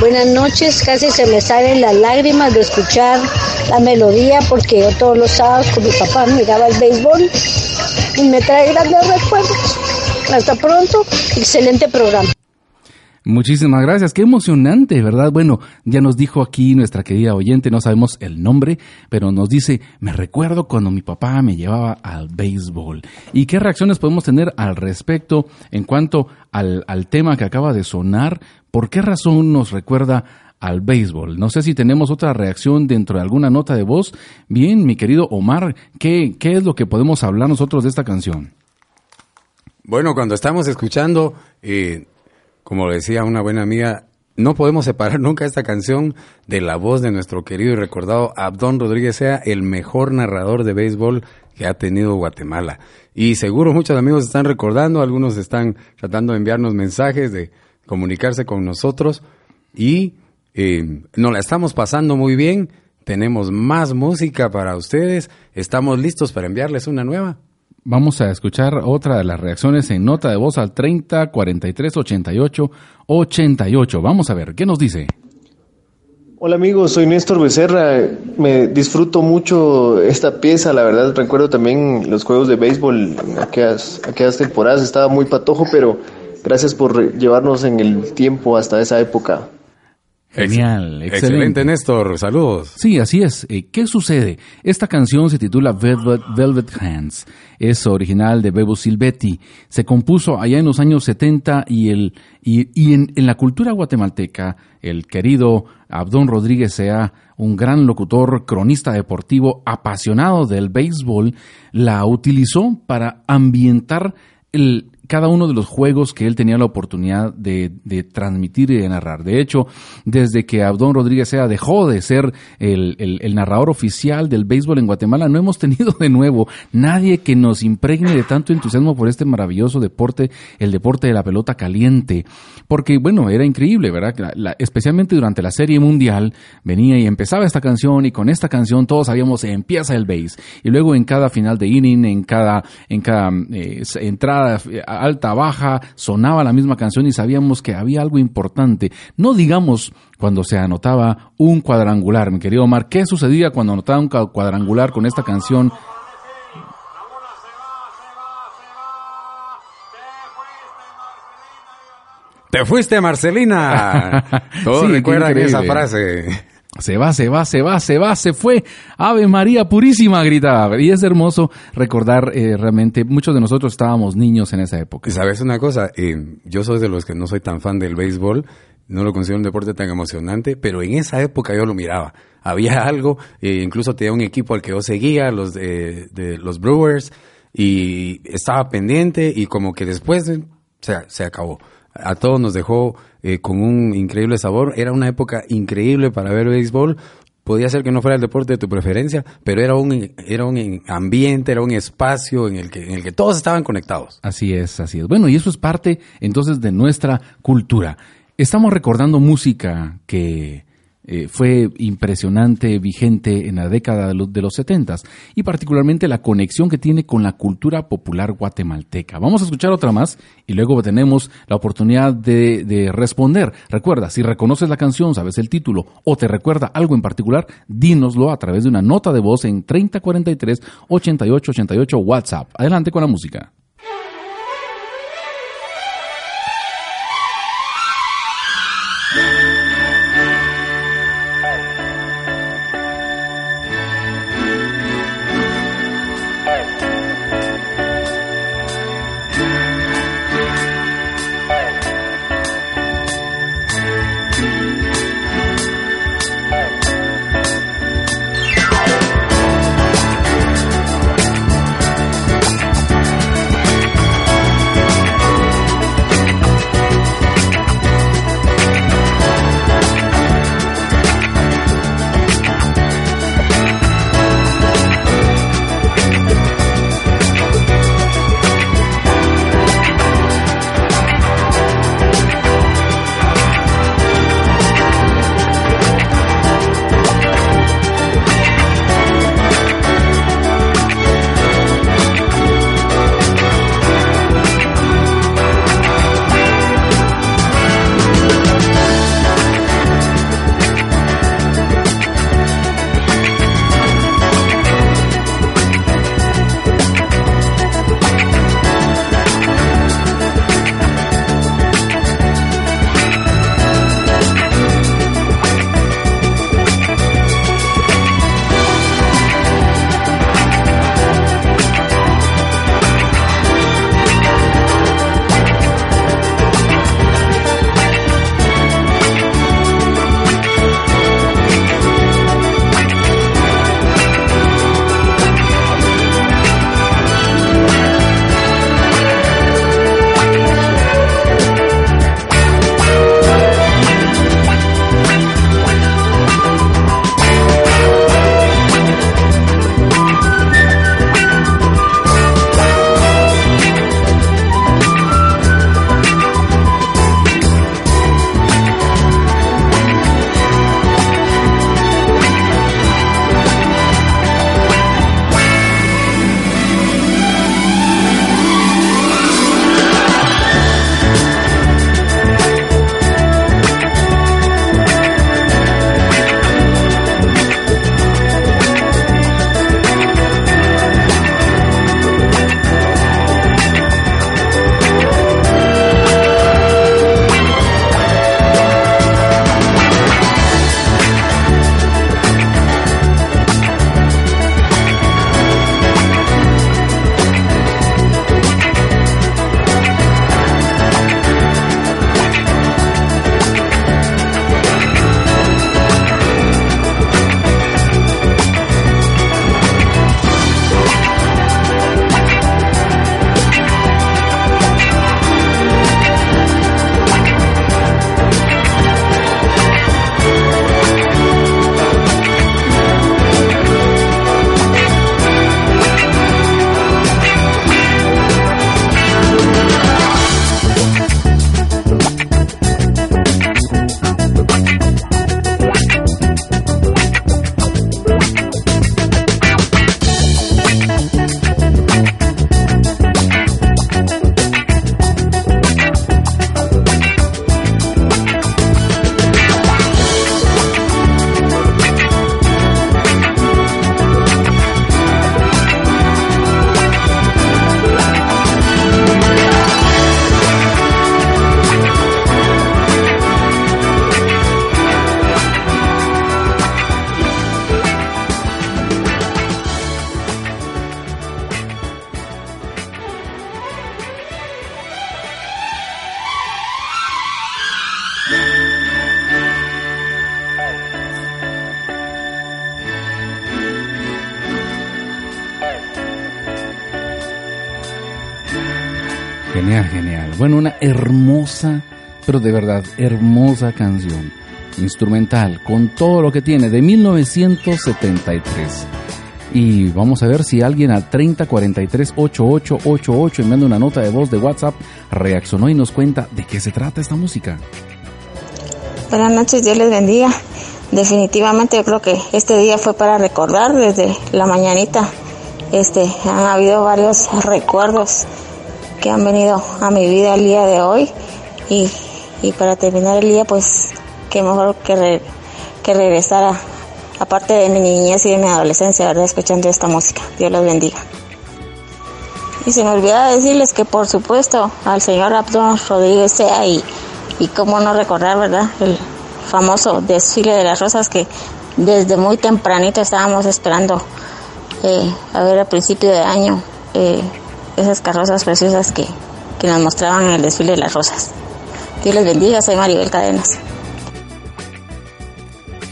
[SPEAKER 4] Buenas noches, casi se me salen las lágrimas de escuchar la melodía porque yo todos los sábados con mi papá miraba el béisbol y me trae grandes recuerdos. Hasta pronto, excelente programa.
[SPEAKER 2] Muchísimas gracias, qué emocionante, ¿verdad? Bueno, ya nos dijo aquí nuestra querida oyente, no sabemos el nombre, pero nos dice, me recuerdo cuando mi papá me llevaba al béisbol. ¿Y qué reacciones podemos tener al respecto en cuanto al, al tema que acaba de sonar? ¿Por qué razón nos recuerda al béisbol. No sé si tenemos otra reacción dentro de alguna nota de voz. Bien, mi querido Omar, ¿qué, qué es lo que podemos hablar nosotros de esta canción?
[SPEAKER 3] Bueno, cuando estamos escuchando, eh, como decía una buena amiga, no podemos separar nunca esta canción de la voz de nuestro querido y recordado Abdón Rodríguez, sea el mejor narrador de béisbol que ha tenido Guatemala. Y seguro muchos amigos están recordando, algunos están tratando de enviarnos mensajes, de comunicarse con nosotros y eh, nos la estamos pasando muy bien. Tenemos más música para ustedes. Estamos listos para enviarles una nueva.
[SPEAKER 2] Vamos a escuchar otra de las reacciones en nota de voz al 30 43 88 88. Vamos a ver, ¿qué nos dice?
[SPEAKER 5] Hola amigos, soy Néstor Becerra. Me disfruto mucho esta pieza, la verdad. Recuerdo también los juegos de béisbol aquellas, aquellas temporadas. Estaba muy patojo, pero gracias por llevarnos en el tiempo hasta esa época.
[SPEAKER 2] Genial,
[SPEAKER 3] excelente. excelente. Néstor, saludos.
[SPEAKER 2] Sí, así es. Eh, ¿Qué sucede? Esta canción se titula Velvet, Velvet Hands. Es original de Bebo Silvetti. Se compuso allá en los años 70 y, el, y, en, en, la cultura guatemalteca, el querido Abdón Rodríguez sea un gran locutor, cronista deportivo, apasionado del béisbol, la utilizó para ambientar el, cada uno de los juegos que él tenía la oportunidad de, transmitir y de narrar. De hecho, desde que Abdón Rodríguez Sea dejó de ser el, narrador oficial del béisbol en Guatemala, no hemos tenido de nuevo nadie que nos impregne de tanto entusiasmo por este maravilloso deporte, el deporte de la pelota caliente. Porque, bueno, era increíble, ¿verdad? especialmente durante la Serie Mundial, venía y empezaba esta canción y con esta canción todos sabíamos empieza el béis. Y luego en cada final de inning, en cada, en cada eh, entrada alta, baja, sonaba la misma canción y sabíamos que había algo importante. No digamos cuando se anotaba un cuadrangular, mi querido Omar, ¿qué sucedía cuando anotaba un cuadrangular con esta canción?
[SPEAKER 3] Te fuiste, Marcelina. Todos recuerdan esa frase.
[SPEAKER 2] Se va, se va, se va, se va, se fue. Ave María Purísima, gritaba. Y es hermoso recordar eh, realmente, muchos de nosotros estábamos niños en esa época.
[SPEAKER 3] ¿Sabes una cosa? Eh, yo soy de los que no soy tan fan del béisbol, no lo considero un deporte tan emocionante, pero en esa época yo lo miraba. Había algo, e incluso tenía un equipo al que yo seguía, los de, los Brewers, y estaba pendiente y como que después se acabó a todos nos dejó eh, con un increíble sabor. Era una época increíble para ver béisbol. Podía ser que no fuera el deporte de tu preferencia, pero era un, era un ambiente, era un espacio en el, que, en el que todos estaban conectados.
[SPEAKER 2] Así es, así es. Bueno, y eso es parte entonces de nuestra cultura. Estamos recordando música que eh, fue impresionante, vigente en la década de los, de los 70 y particularmente la conexión que tiene con la cultura popular guatemalteca. Vamos a escuchar otra más y luego tenemos la oportunidad de, de responder. Recuerda, si reconoces la canción, sabes el título o te recuerda algo en particular, dínoslo a través de una nota de voz en 3043 8888 WhatsApp. Adelante con la música. Genial, genial. Bueno, una hermosa, pero de verdad hermosa canción. Instrumental, con todo lo que tiene, de 1973. Y vamos a ver si alguien al 3043-8888 enviando una nota de voz de WhatsApp reaccionó y nos cuenta de qué se trata esta música.
[SPEAKER 6] Buenas noches, Dios les bendiga. Definitivamente yo creo que este día fue para recordar desde la mañanita. Este, han habido varios recuerdos que han venido a mi vida el día de hoy y, para terminar el día pues qué mejor que, que regresar a, aparte de mi niñez y de mi adolescencia, ¿verdad? Escuchando esta música. Dios los bendiga. Y se me olvidaba decirles que por supuesto al señor Abdón Rodríguez sea y, y cómo no recordar, ¿verdad? El famoso desfile de las rosas que desde muy tempranito estábamos esperando eh, a ver a principio de año eh, esas carrozas preciosas que, que nos mostraban en el desfile de las rosas. Dios les bendiga, soy Maribel Cadenas.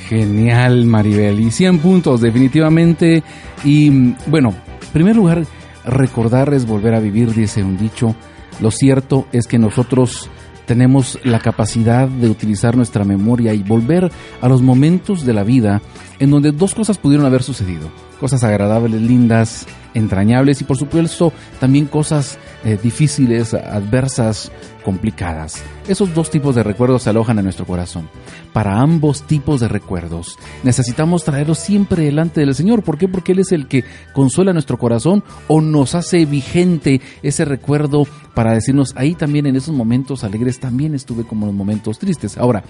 [SPEAKER 2] Genial, Maribel. Y 100 puntos, definitivamente. Y bueno, en primer lugar, recordar es volver a vivir, dice un dicho. Lo cierto es que nosotros tenemos la capacidad de utilizar nuestra memoria y volver a los momentos de la vida en donde dos cosas pudieron haber sucedido. Cosas agradables, lindas, entrañables y por supuesto también cosas eh, difíciles, adversas, complicadas. Esos dos tipos de recuerdos se alojan en nuestro corazón. Para ambos tipos de recuerdos necesitamos traerlos siempre delante del Señor. ¿Por qué? Porque Él es el que consuela nuestro corazón o nos hace vigente ese recuerdo para decirnos ahí también en esos momentos alegres también estuve como en los momentos tristes. Ahora,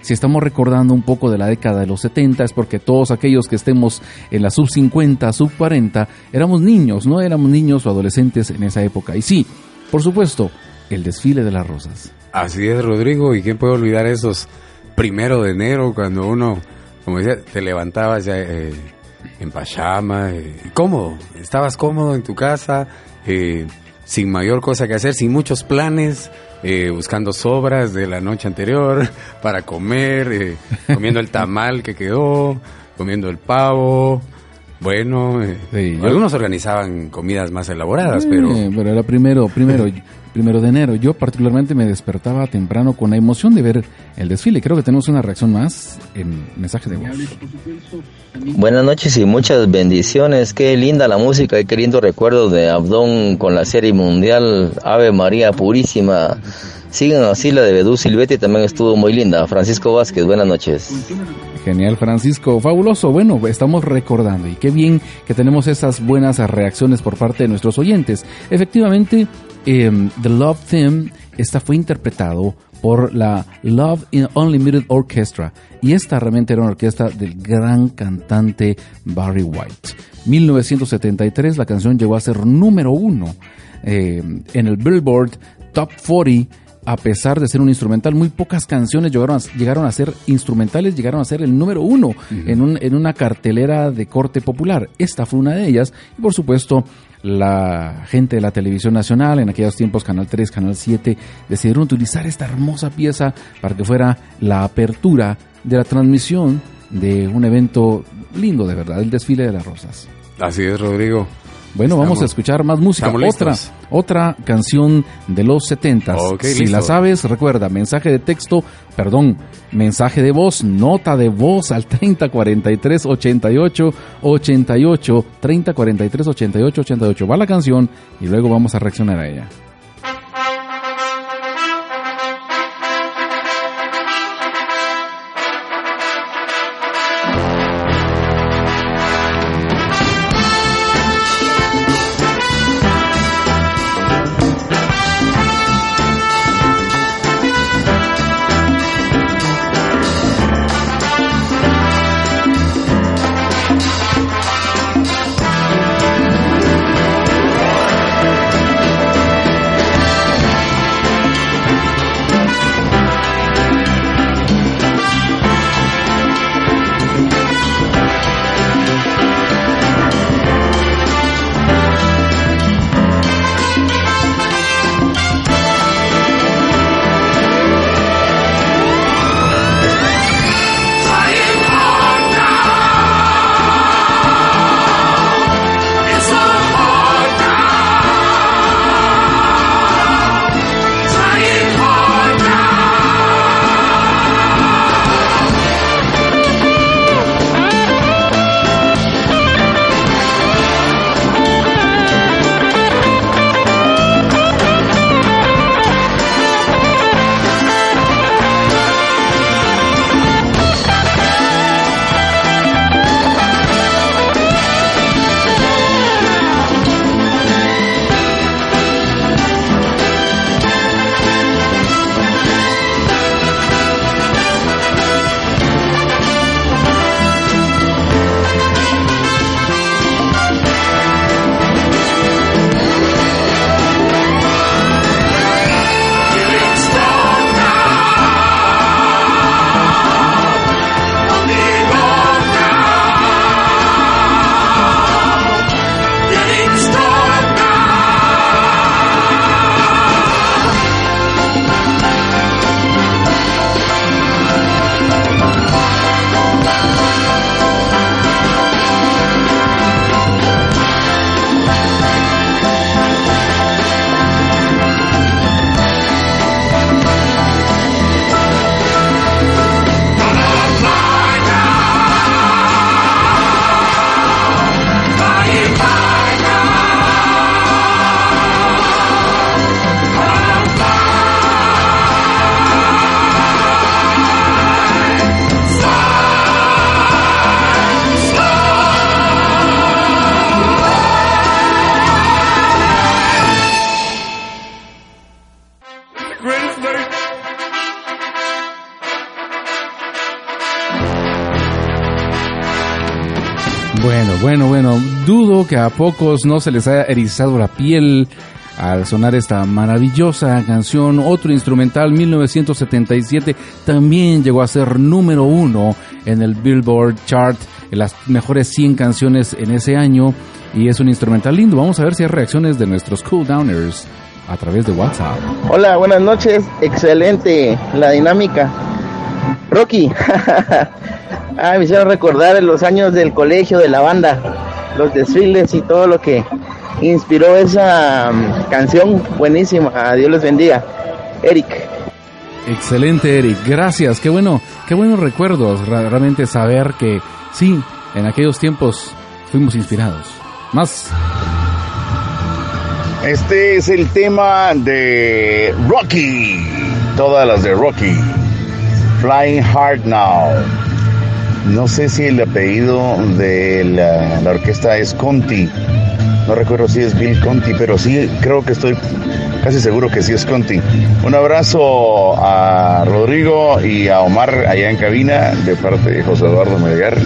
[SPEAKER 2] si estamos recordando un poco de la década de los 70 es porque todos aquellos que estemos en la sub 50, sub 40, éramos niños, no éramos niños o adolescentes en esa época. Y sí, por supuesto, el desfile de las rosas.
[SPEAKER 3] Así es, Rodrigo, y quién puede olvidar esos primero de enero cuando uno, como decía, te levantabas ya eh, en pachama, eh, cómodo, estabas cómodo en tu casa, eh, sin mayor cosa que hacer, sin muchos planes, buscando sobras de la noche anterior para comer, comiendo el tamal que quedó, comiendo el pavo, bueno, algunos organizaban comidas más elaboradas, pero...
[SPEAKER 2] pero era primero, primero, primero de enero. Yo particularmente me despertaba temprano con la emoción de ver el desfile. Creo que tenemos una reacción más en mensaje de voz.
[SPEAKER 7] Buenas noches y muchas bendiciones. Qué linda la música y qué lindo recuerdo de Abdón con la serie mundial Ave María Purísima. Sigan así, la de Bedú Silvetti también estuvo muy linda. Francisco Vázquez, buenas noches.
[SPEAKER 2] Genial, Francisco. Fabuloso. Bueno, estamos recordando y qué bien que tenemos esas buenas reacciones por parte de nuestros oyentes. Efectivamente, em, The Love Theme, esta fue interpretado por la Love in Unlimited Orchestra y esta realmente era una orquesta del gran cantante Barry White. 1973 la canción llegó a ser número uno em, en el Billboard Top 40 a pesar de ser un instrumental, muy pocas canciones llegaron a, llegaron a ser instrumentales, llegaron a ser el número uno en, un, en una cartelera de corte popular. Esta fue una de ellas y por supuesto la gente de la televisión nacional, en aquellos tiempos Canal 3, Canal 7, decidieron utilizar esta hermosa pieza para que fuera la apertura de la transmisión de un evento lindo de verdad, el desfile de las rosas.
[SPEAKER 3] Así es, Rodrigo.
[SPEAKER 2] Bueno, vamos a escuchar más música. Otra, otra canción de los 70. si la sabes, recuerda, mensaje de texto, perdón, mensaje de voz, nota de voz al 3043 88 88 3043 88 88. Va la canción y luego vamos a reaccionar a ella. Que a pocos no se les haya erizado la piel al sonar esta maravillosa canción. Otro instrumental, 1977, también llegó a ser número uno en el Billboard Chart, en las mejores 100 canciones en ese año. Y es un instrumental lindo. Vamos a ver si hay reacciones de nuestros cool downers a través de WhatsApp.
[SPEAKER 8] Hola, buenas noches. Excelente la dinámica. Rocky. ah, me hicieron recordar los años del colegio, de la banda, los desfiles y todo lo que inspiró esa um, canción. Buenísima. Dios les bendiga. Eric.
[SPEAKER 2] Excelente, Eric. Gracias. Qué bueno, qué buenos recuerdos. Realmente saber que sí, en aquellos tiempos fuimos inspirados. Más.
[SPEAKER 9] Este es el tema de Rocky. Todas las de Rocky. Flying Hard Now. No sé si el apellido de la, la orquesta es Conti no recuerdo si es Bill Conti, pero sí creo que estoy casi seguro que sí es Conti. Un abrazo a Rodrigo y a Omar allá en cabina de parte de José Eduardo Melgar,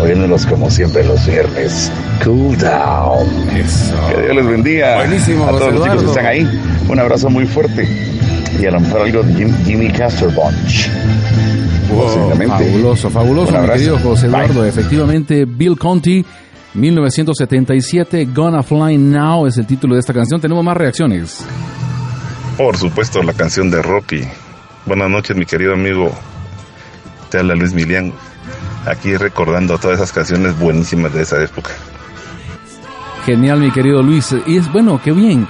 [SPEAKER 9] oyéndolos como siempre los viernes. Cool down. Eso. Que Dios les bendiga.
[SPEAKER 3] Buenísimo,
[SPEAKER 9] a todos los chicos que están ahí. Un abrazo muy fuerte. Y a lo mejor algo de Jimmy Castor Bunch.
[SPEAKER 2] Fabuloso, fabuloso, mi querido José Eduardo. Efectivamente, Bill Conti 1977, Gonna Fly Now es el título de esta canción. Tenemos más reacciones.
[SPEAKER 10] Por supuesto, la canción de Rocky. Buenas noches, mi querido amigo. Te habla Luis Milian. Aquí recordando todas esas canciones buenísimas de esa época.
[SPEAKER 2] Genial, mi querido Luis. Y es bueno, qué bien.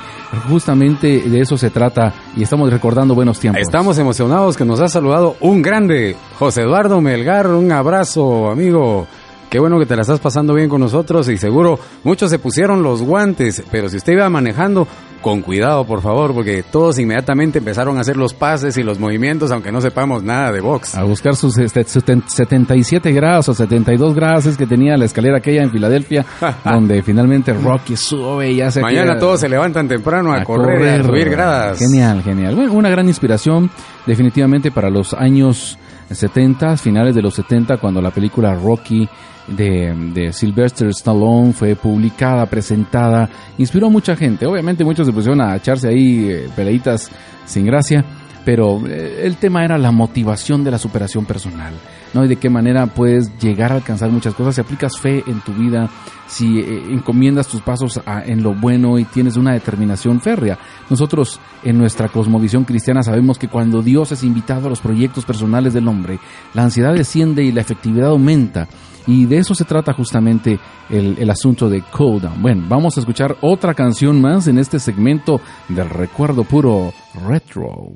[SPEAKER 2] Justamente de eso se trata y estamos recordando buenos tiempos.
[SPEAKER 3] Estamos emocionados que nos ha saludado un grande, José Eduardo Melgar. Un abrazo, amigo. Qué bueno que te la estás pasando bien con nosotros y seguro muchos se pusieron los guantes, pero si usted iba manejando, con cuidado por favor, porque todos inmediatamente empezaron a hacer los pases y los movimientos, aunque no sepamos nada de box.
[SPEAKER 2] A buscar sus 77 este, grados o 72 grados que tenía la escalera aquella en Filadelfia, donde finalmente Rocky sube y ya se
[SPEAKER 3] Mañana todos se levantan temprano a, correr, a subir gradas.
[SPEAKER 2] Genial, genial. Bueno, una gran inspiración definitivamente para los años 70, finales de los 70, cuando la película Rocky de, de, Sylvester Stallone fue publicada, presentada, inspiró a mucha gente. Obviamente muchos se pusieron a echarse ahí eh, peleitas sin gracia, pero eh, el tema era la motivación de la superación personal, ¿no? Y de qué manera puedes llegar a alcanzar muchas cosas si aplicas fe en tu vida, si eh, encomiendas tus pasos en lo bueno y tienes una determinación férrea. Nosotros en nuestra cosmovisión cristiana sabemos que cuando Dios es invitado a los proyectos personales del hombre, la ansiedad desciende y la efectividad aumenta. Y de eso se trata justamente el, asunto de Coda. Bueno, vamos a escuchar otra canción más en este segmento del recuerdo puro retro.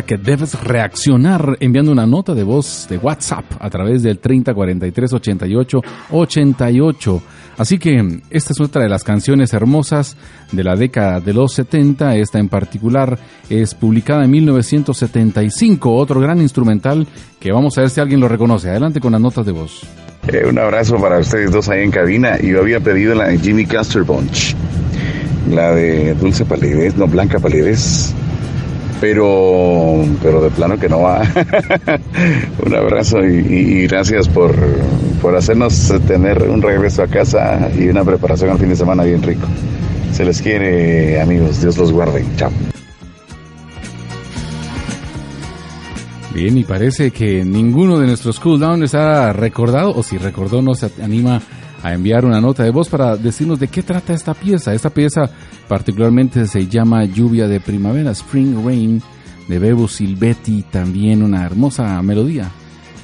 [SPEAKER 2] Que debes reaccionar enviando una nota de voz de WhatsApp a través del 3043 88 88. Así que esta es otra de las canciones hermosas de la década de los 70. Esta en particular es publicada en 1975, otro gran instrumental que vamos a ver si alguien lo reconoce. Adelante con las notas de voz.
[SPEAKER 9] Eh, un abrazo para ustedes dos ahí en cabina. Yo había pedido la de Jimmy Castor Bunch, la de Dulce Palidez, no, Blanca Palidez pero, pero de plano que no va. un abrazo y, gracias por, por hacernos tener un regreso a casa y una preparación al fin de semana bien rico. Se les quiere, amigos. Dios los guarde. Chao.
[SPEAKER 2] Bien, y parece que ninguno de nuestros cooldowns ha recordado, o si recordó, no se anima a enviar una nota de voz para decirnos de qué trata esta pieza. Esta pieza particularmente se llama Lluvia de Primavera, Spring Rain, de Bebo Silvetti, también una hermosa melodía.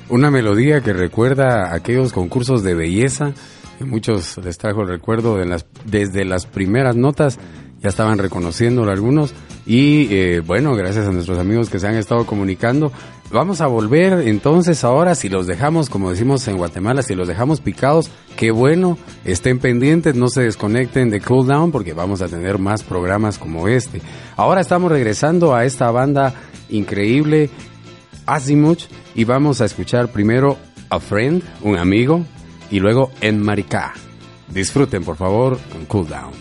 [SPEAKER 3] Una melodía que recuerda aquellos concursos de belleza, muchos les trajo el recuerdo desde las primeras notas, ya estaban reconociéndolo algunos, y eh, bueno, gracias a nuestros amigos que se han estado comunicando, Vamos a volver entonces ahora, si los dejamos, como decimos en Guatemala, si los dejamos picados, qué bueno, estén pendientes, no se desconecten de Cool Down porque vamos a tener más programas como este. Ahora estamos regresando a esta banda increíble, Azimuth, y vamos a escuchar primero A Friend, un amigo, y luego En Maricá. Disfruten por favor con Cool Down.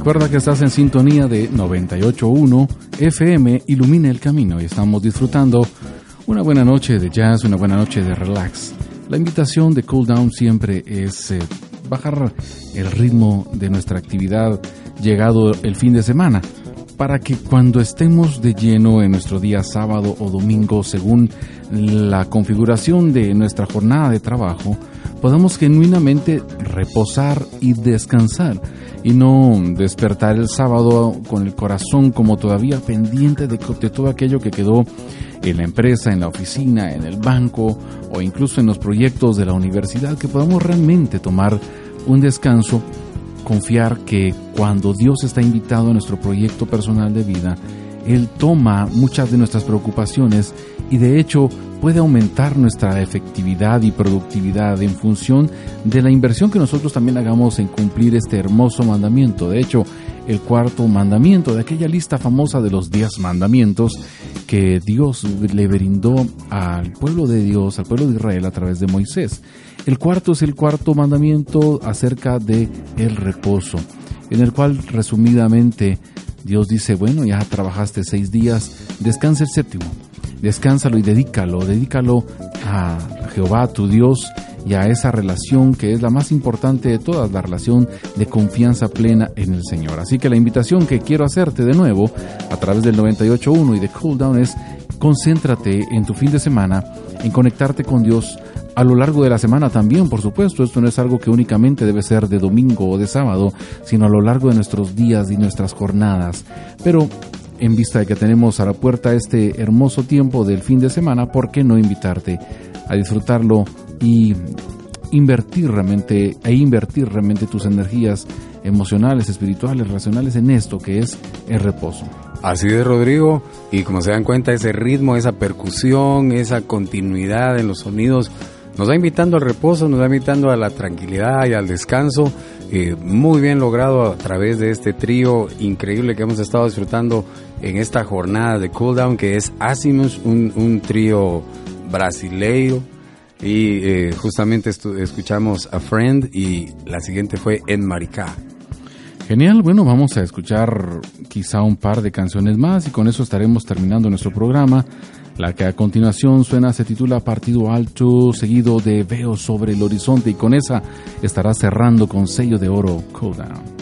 [SPEAKER 2] Recuerda que estás en sintonía de 98.1 FM Ilumina el Camino y estamos disfrutando una buena noche de jazz, una buena noche de relax. La invitación de Cool Down siempre es eh, bajar el ritmo de nuestra actividad llegado el fin de semana para que cuando estemos de lleno en nuestro día sábado o domingo según la configuración de nuestra jornada de trabajo podamos genuinamente reposar y descansar y no despertar el sábado con el corazón como todavía pendiente de, todo aquello que quedó en la empresa, en la oficina, en el banco o incluso en los proyectos de la universidad, que podamos realmente tomar un descanso, confiar que cuando Dios está invitado a nuestro proyecto personal de vida, Él toma muchas de nuestras preocupaciones y de hecho puede aumentar nuestra efectividad y productividad en función de la inversión que nosotros también hagamos en cumplir este hermoso mandamiento. De hecho, el cuarto mandamiento de aquella lista famosa de los diez mandamientos que Dios le brindó al pueblo de Dios, al pueblo de Israel a través de Moisés. El cuarto es el cuarto mandamiento acerca de el reposo, en el cual resumidamente Dios dice, bueno, ya trabajaste seis días, descansa el séptimo descánsalo y dedícalo, dedícalo a Jehová tu Dios y a esa relación que es la más importante de todas, la relación de confianza plena en el Señor. Así que la invitación que quiero hacerte de nuevo a través del 98.1 y de Cool Down es concéntrate en tu fin de semana, en conectarte con Dios a lo largo de la semana también, por supuesto. Esto no es algo que únicamente debe ser de domingo o de sábado, sino a lo largo de nuestros días y nuestras jornadas. Pero en vista de que tenemos a la puerta este hermoso tiempo del fin de semana, ¿por qué no invitarte a disfrutarlo y invertir realmente, e invertir realmente tus energías emocionales, espirituales, racionales en esto que es el reposo?
[SPEAKER 3] Así de Rodrigo, y como se dan cuenta, ese ritmo, esa percusión, esa continuidad en los sonidos, nos va invitando al reposo, nos va invitando a la tranquilidad y al descanso. Eh, muy bien logrado a través de este trío increíble que hemos estado disfrutando en esta jornada de cooldown que es Asimus, un, un trío brasileiro. Y eh, justamente escuchamos A Friend y la siguiente fue En Maricá.
[SPEAKER 2] Genial, bueno, vamos a escuchar quizá un par de canciones más y con eso estaremos terminando nuestro programa. La que a continuación suena se titula Partido Alto, seguido de Veo sobre el horizonte y con esa estará cerrando con sello de oro Cooldown.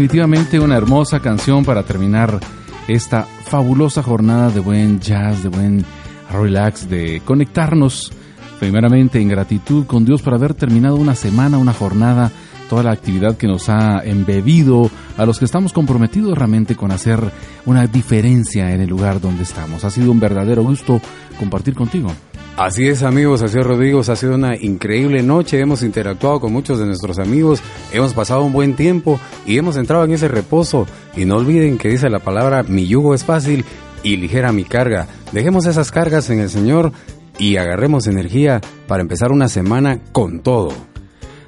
[SPEAKER 2] Definitivamente una hermosa canción para terminar esta fabulosa jornada de buen jazz, de buen relax, de conectarnos primeramente en gratitud con Dios por haber terminado una semana, una jornada toda la actividad que nos ha embebido, a los que estamos comprometidos realmente con hacer una diferencia en el lugar donde estamos. Ha sido un verdadero gusto compartir contigo.
[SPEAKER 3] Así es amigos, así es Rodrigo, ha sido una increíble noche, hemos interactuado con muchos de nuestros amigos, hemos pasado un buen tiempo y hemos entrado en ese reposo. Y no olviden que dice la palabra, mi yugo es fácil y ligera mi carga. Dejemos esas cargas en el Señor y agarremos energía para empezar una semana con todo.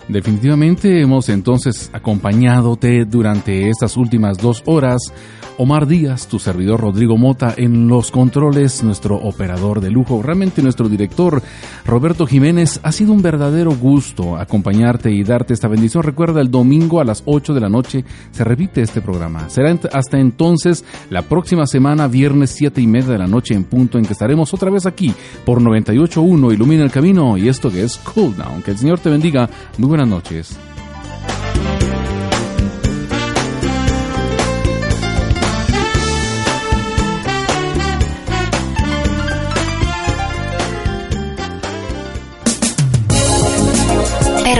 [SPEAKER 2] Definitivamente hemos entonces acompañadote durante estas últimas dos horas Omar Díaz, tu servidor Rodrigo Mota en los controles, nuestro operador de lujo, realmente nuestro director Roberto Jiménez. Ha sido un verdadero gusto acompañarte y darte esta bendición. Recuerda, el domingo a las 8 de la noche se repite este programa. Será hasta entonces la próxima semana, viernes 7 y media de la noche en punto, en que estaremos otra vez aquí por 98.1 Ilumina el Camino y esto que es Cool Down. Que el Señor te bendiga. Muy buenas noches.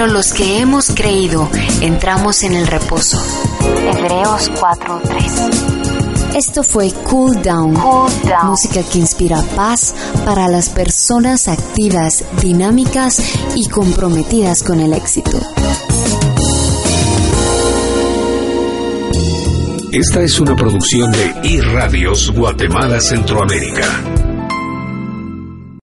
[SPEAKER 1] Pero los que hemos creído entramos en el reposo. Hebreos 4:3. Esto fue cool down, música que inspira paz para las personas activas, dinámicas y comprometidas con el éxito.
[SPEAKER 11] Esta es una producción de iRadios Guatemala Centroamérica.